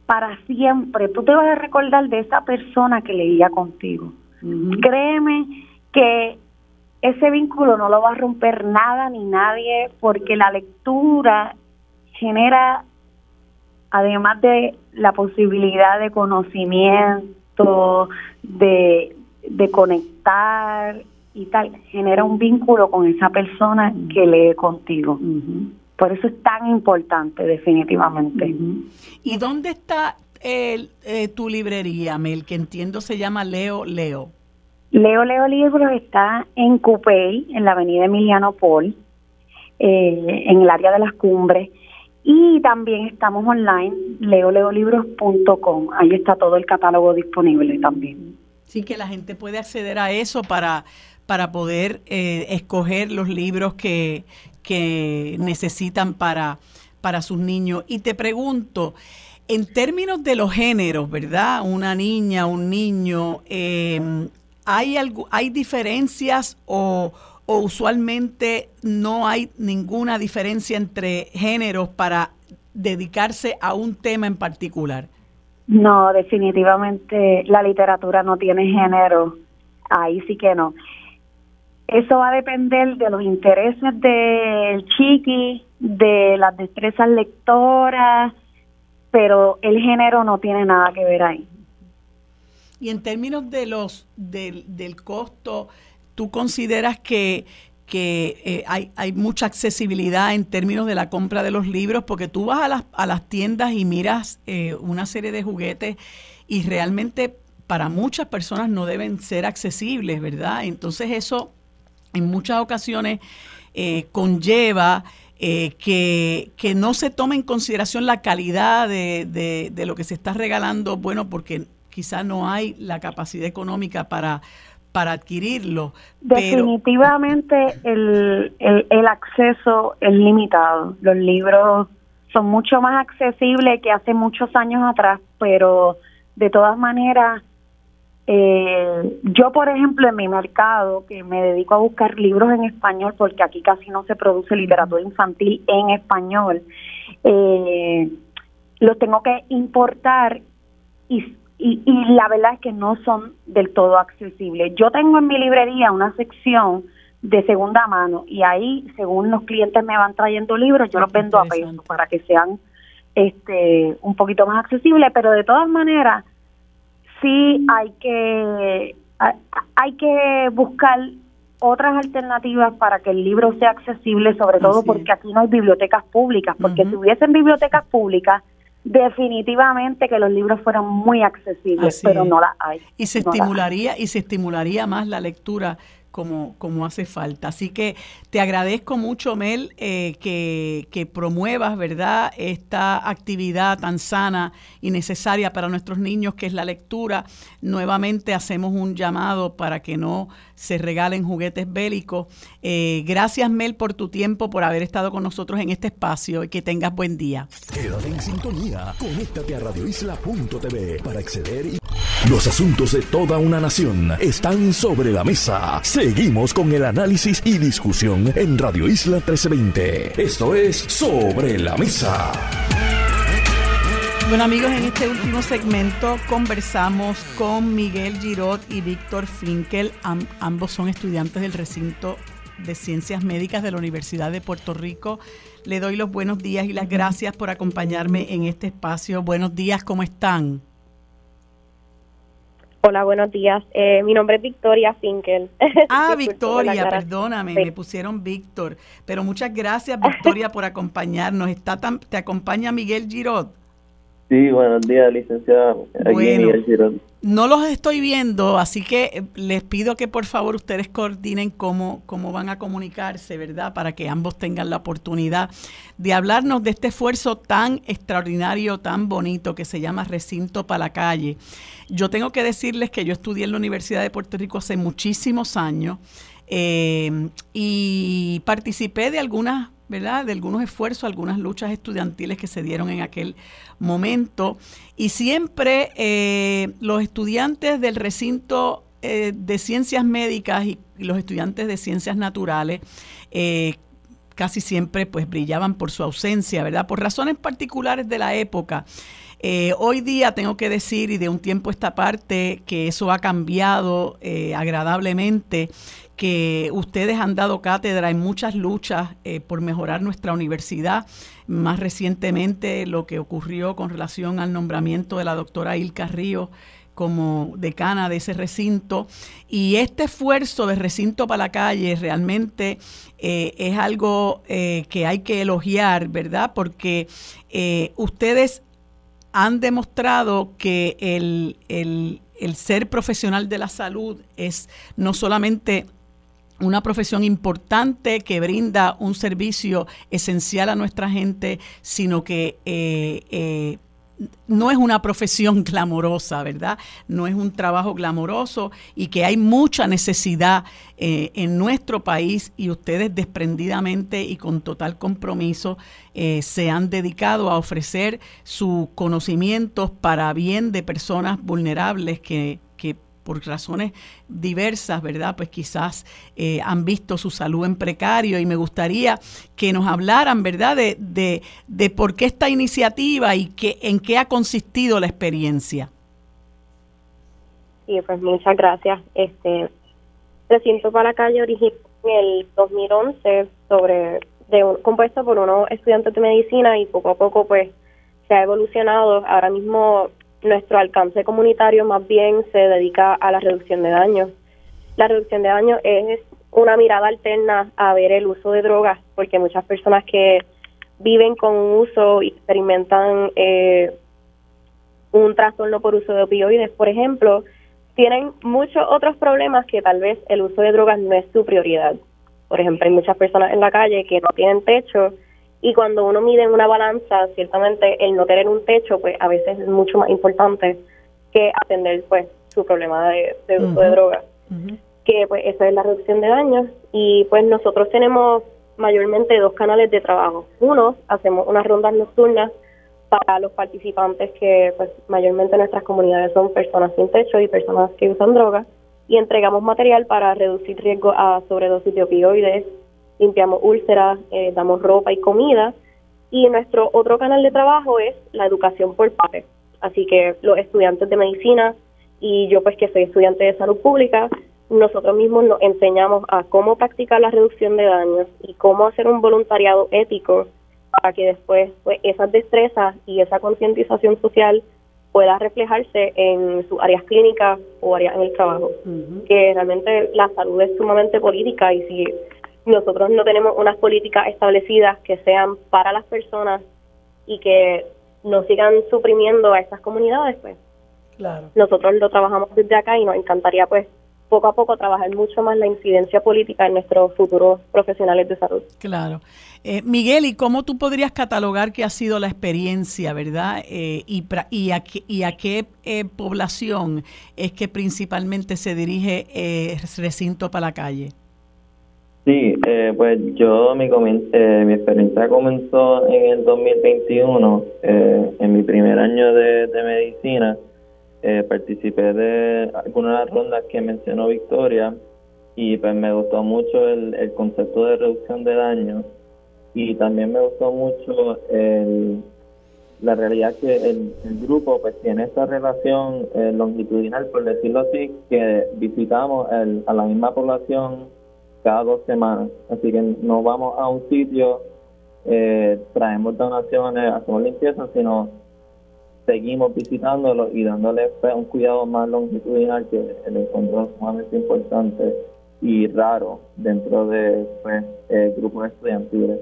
para siempre. Tú te vas a recordar de esa persona que leía contigo. Créeme que ese vínculo no lo va a romper nada ni nadie porque la lectura genera, además de la posibilidad de conocimiento, de, conectar y tal, genera un vínculo con esa persona que lee contigo. Por eso es tan importante, definitivamente. ¿Y dónde está el, eh, tu librería, Mel, que entiendo se llama Leo Leo? Leo Leo Libros está en Cupey, en la avenida Emiliano Paul, eh, en el área de las cumbres. Y también estamos online, leoleolibros.com. Ahí está todo el catálogo disponible también. Sí, que la gente puede acceder a eso para, para poder eh, escoger los libros que, que necesitan para, para sus niños. Y te pregunto, en términos de los géneros, ¿verdad? Una niña, un niño, eh, ¿hay, algo, hay diferencias o, usualmente no hay ninguna diferencia entre géneros para dedicarse a un tema en particular? No, definitivamente la literatura no tiene género. Ahí sí que no. Eso va a depender de los intereses del chiqui, de las destrezas lectoras, pero el género no tiene nada que ver ahí. Y en términos de los del, del costo, ¿tú consideras que, que eh, hay, hay mucha accesibilidad en términos de la compra de los libros? Porque tú vas a las, a las tiendas y miras eh, una serie de juguetes y realmente para muchas personas no deben ser accesibles, ¿verdad? Entonces eso en muchas ocasiones eh, conlleva... que, que, no se tome en consideración la calidad de, de, lo que se está regalando, bueno, porque quizá no hay la capacidad económica para, para adquirirlo. Definitivamente el, el, acceso es limitado. Los libros son mucho más accesibles que hace muchos años atrás, pero de todas maneras, eh, yo por ejemplo en mi mercado, que me dedico a buscar libros en español, porque aquí casi no se produce literatura infantil en español, eh, los tengo que importar y, y, y la verdad es que no son del todo accesibles. Yo tengo en mi librería una sección de segunda mano y ahí según los clientes me van trayendo libros yo los vendo a peso para que sean este un poquito más accesibles pero de todas maneras sí hay que hay que buscar otras alternativas para que el libro sea accesible sobre todo porque aquí no hay bibliotecas públicas porque si hubiesen bibliotecas públicas definitivamente que los libros fueran muy accesibles, pero no las hay. Y se estimularía y se estimularía más la lectura como, como hace falta. Así que te agradezco mucho, Mel, eh, que, que, promuevas, ¿verdad?, esta actividad tan sana y necesaria para nuestros niños, que es la lectura. Nuevamente hacemos un llamado para que no se regalen juguetes bélicos. Eh, gracias, Mel, por tu tiempo, por haber estado con nosotros en este espacio y que tengas buen día. Quédate en sintonía. Conéctate a radioisla.tv para acceder y los asuntos de toda una nación están sobre la mesa. Seguimos con el análisis y discusión en Radio Isla 1320. Esto es Sobre la Mesa. Bueno amigos, en este último segmento conversamos con Miguel Girot y Víctor Finkel. ambos son estudiantes del recinto de Ciencias Médicas de la Universidad de Puerto Rico. Le doy los buenos días y las gracias por acompañarme en este espacio. Buenos días, ¿cómo están? Hola, buenos días. Eh, mi nombre es Victoria Finkel. Ah, Victoria, perdóname, me pusieron Víctor. Pero muchas gracias, Victoria, por acompañarnos. Está ¿Te acompaña Miguel Girot? Sí, buenos días, licenciada. Miguel Girot. No los estoy viendo, así que eh, les pido que por favor ustedes coordinen cómo, cómo van a comunicarse, ¿verdad? Para que ambos tengan la oportunidad de hablarnos de este esfuerzo tan extraordinario, tan bonito que se llama Recinto para la Calle. Yo tengo que decirles que yo estudié en la Universidad de Puerto Rico hace muchísimos años eh, y participé de algunas ¿verdad? De algunos esfuerzos, algunas luchas estudiantiles que se dieron en aquel momento. Y siempre eh, los estudiantes del recinto eh, de ciencias médicas y los estudiantes de ciencias naturales eh, casi siempre pues brillaban por su ausencia, ¿verdad? Por razones particulares de la época. hoy día tengo que decir, y de un tiempo esta parte, que eso ha cambiado agradablemente que ustedes han dado cátedra en muchas luchas eh, por mejorar nuestra universidad. Más recientemente lo que ocurrió con relación al nombramiento de la doctora Ilka Río como decana de ese recinto. Y este esfuerzo de recinto para la calle realmente eh, es algo eh, que hay que elogiar, ¿verdad? Porque ustedes han demostrado que el, el ser profesional de la salud es no solamente una profesión importante que brinda un servicio esencial a nuestra gente, sino que eh, eh, no es una profesión glamorosa, ¿verdad? No es un trabajo glamoroso y que hay mucha necesidad eh, en nuestro país y ustedes desprendidamente y con total compromiso se han dedicado a ofrecer sus conocimientos para bien de personas vulnerables que, que por razones diversas, ¿verdad? Pues quizás eh, han visto su salud en precario y me gustaría que nos hablaran, ¿verdad? De, de, por qué esta iniciativa y que, en qué ha consistido la experiencia. Sí, pues muchas gracias. Este recinto para la calle originó en el 2011 sobre de compuesto por unos estudiantes de medicina y poco a poco pues se ha evolucionado. Ahora mismo nuestro alcance comunitario más bien se dedica a la reducción de daños. La reducción de daños es una mirada alterna a ver el uso de drogas, porque muchas personas que viven con uso y experimentan eh, un trastorno por uso de opioides, por ejemplo, tienen muchos otros problemas que tal vez el uso de drogas no es su prioridad. Por ejemplo, hay muchas personas en la calle que no tienen techo y cuando uno mide en una balanza, ciertamente el no tener un techo, pues a veces es mucho más importante que atender pues su problema de, uso de drogas. Que pues esa es la reducción de daños. Y pues nosotros tenemos mayormente dos canales de trabajo. Uno, hacemos unas rondas nocturnas para los participantes que pues mayormente nuestras comunidades son personas sin techo y personas que usan drogas y entregamos material para reducir riesgo a sobredosis de opioides, limpiamos úlceras, eh, damos ropa y comida y nuestro otro canal de trabajo es la educación por pares. Así que los estudiantes de medicina y yo pues que soy estudiante de salud pública, nosotros mismos nos enseñamos a cómo practicar la reducción de daños y cómo hacer un voluntariado ético para que después pues, esas destrezas y esa concientización social pueda reflejarse en sus áreas clínicas o áreas en el trabajo. Que realmente la salud es sumamente política y si nosotros no tenemos unas políticas establecidas que sean para las personas y que no sigan suprimiendo a estas comunidades, pues claro. nosotros lo trabajamos desde acá y nos encantaría pues poco a poco trabajar mucho más la incidencia política en nuestros futuros profesionales de salud. Claro. Eh, Miguel, ¿y cómo tú podrías catalogar qué ha sido la experiencia, verdad? Eh, y, y, a, y, a, qué eh, población es que principalmente se dirige recinto para la calle? Sí, pues yo, mi, mi experiencia comenzó en el 2021, en mi primer año de, de medicina eh, participé de algunas rondas que mencionó Victoria y pues me gustó mucho el, el concepto de reducción de daño y también me gustó mucho el, la realidad que el, grupo pues tiene esta relación eh, longitudinal, por decirlo así, que visitamos a la misma población cada dos semanas. Así que no vamos a un sitio, eh, traemos donaciones, hacemos limpieza, sino seguimos visitándolo y dándole un cuidado más longitudinal que el encuentro sumamente importante y raro dentro de pues, el grupo estudiantiles.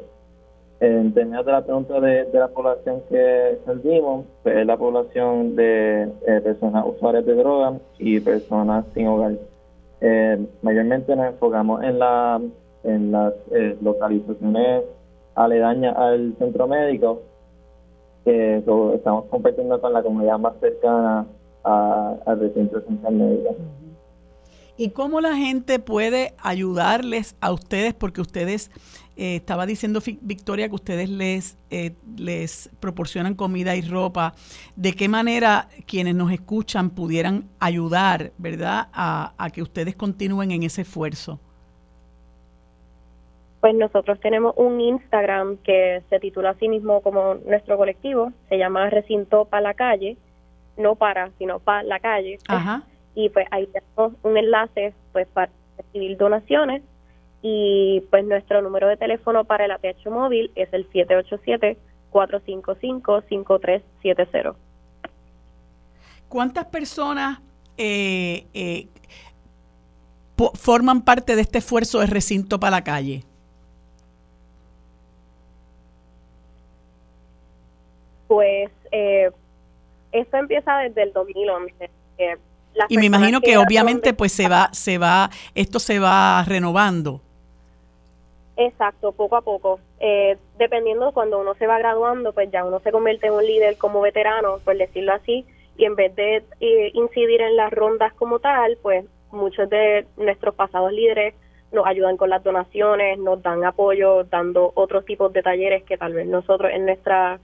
En términos de la pregunta de, la población que servimos, pues, es la población de eh, personas usuarias de drogas y personas sin hogar. Eh, mayormente nos enfocamos en, la, en las eh, localizaciones aledañas al centro médico, que estamos compartiendo con la comunidad más cercana al recinto central médico. ¿Y cómo la gente puede ayudarles a ustedes? Porque ustedes, eh, estaba diciendo Victoria que ustedes les, eh, les proporcionan comida y ropa. ¿De qué manera quienes nos escuchan pudieran ayudar, verdad, a, a que ustedes continúen en ese esfuerzo? pues nosotros tenemos un Instagram que se titula así mismo como nuestro colectivo, se llama Recinto para la calle, no para, sino para la calle. Y pues ahí tenemos un enlace pues para recibir donaciones y pues nuestro número de teléfono para el ATH móvil es el 787-455-5370. ¿Cuántas personas eh, eh, forman parte de este esfuerzo de recinto para la calle? Pues eh, esto empieza desde el 2011. Eh, y me imagino que, obviamente pues se va, se va, esto se va renovando. Exacto, poco a poco. Eh, dependiendo cuando uno se va graduando, pues ya uno se convierte en un líder como veterano, por decirlo así, y en vez de eh, incidir en las rondas como tal, pues muchos de nuestros pasados líderes nos ayudan con las donaciones, nos dan apoyo, dando otros tipos de talleres que tal vez nosotros en nuestra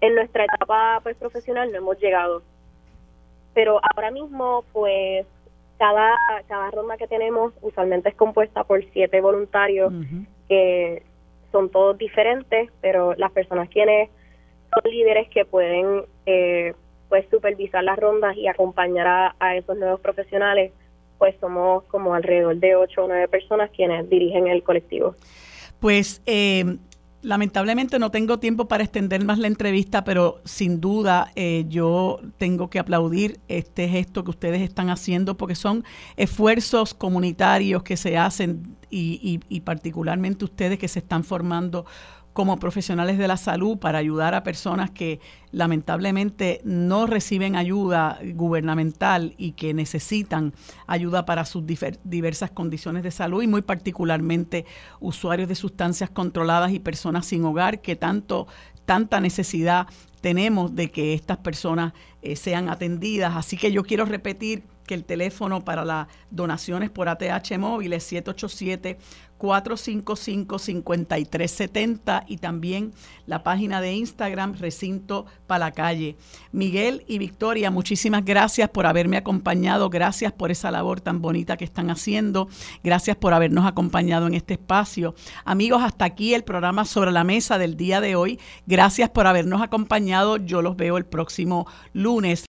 en nuestra etapa pues profesional no hemos llegado. Pero ahora mismo pues cada, cada ronda que tenemos usualmente es compuesta por siete voluntarios que son todos diferentes, pero las personas quienes son líderes que pueden eh, pues supervisar las rondas y acompañar a, a, esos nuevos profesionales, pues somos como alrededor de ocho o nueve personas quienes dirigen el colectivo. Pues eh, Lamentablemente no tengo tiempo para extender más la entrevista, pero sin duda eh, yo tengo que aplaudir este gesto que ustedes están haciendo porque son esfuerzos comunitarios que se hacen y, y particularmente ustedes que se están formando como profesionales de la salud para ayudar a personas que lamentablemente no reciben ayuda gubernamental y que necesitan ayuda para sus diversas condiciones de salud y muy particularmente usuarios de sustancias controladas y personas sin hogar que tanto tanta necesidad tenemos de que estas personas eh, sean atendidas. Así que yo quiero repetir que el teléfono para las donaciones por ATH móvil es 787 455-5370 y también la página de Instagram Recinto para la Calle. Miguel y Victoria, muchísimas gracias por haberme acompañado, gracias por esa labor tan bonita que están haciendo, gracias por habernos acompañado en este espacio. Amigos, hasta aquí el programa sobre la mesa del día de hoy. Gracias por habernos acompañado. Yo los veo el próximo lunes.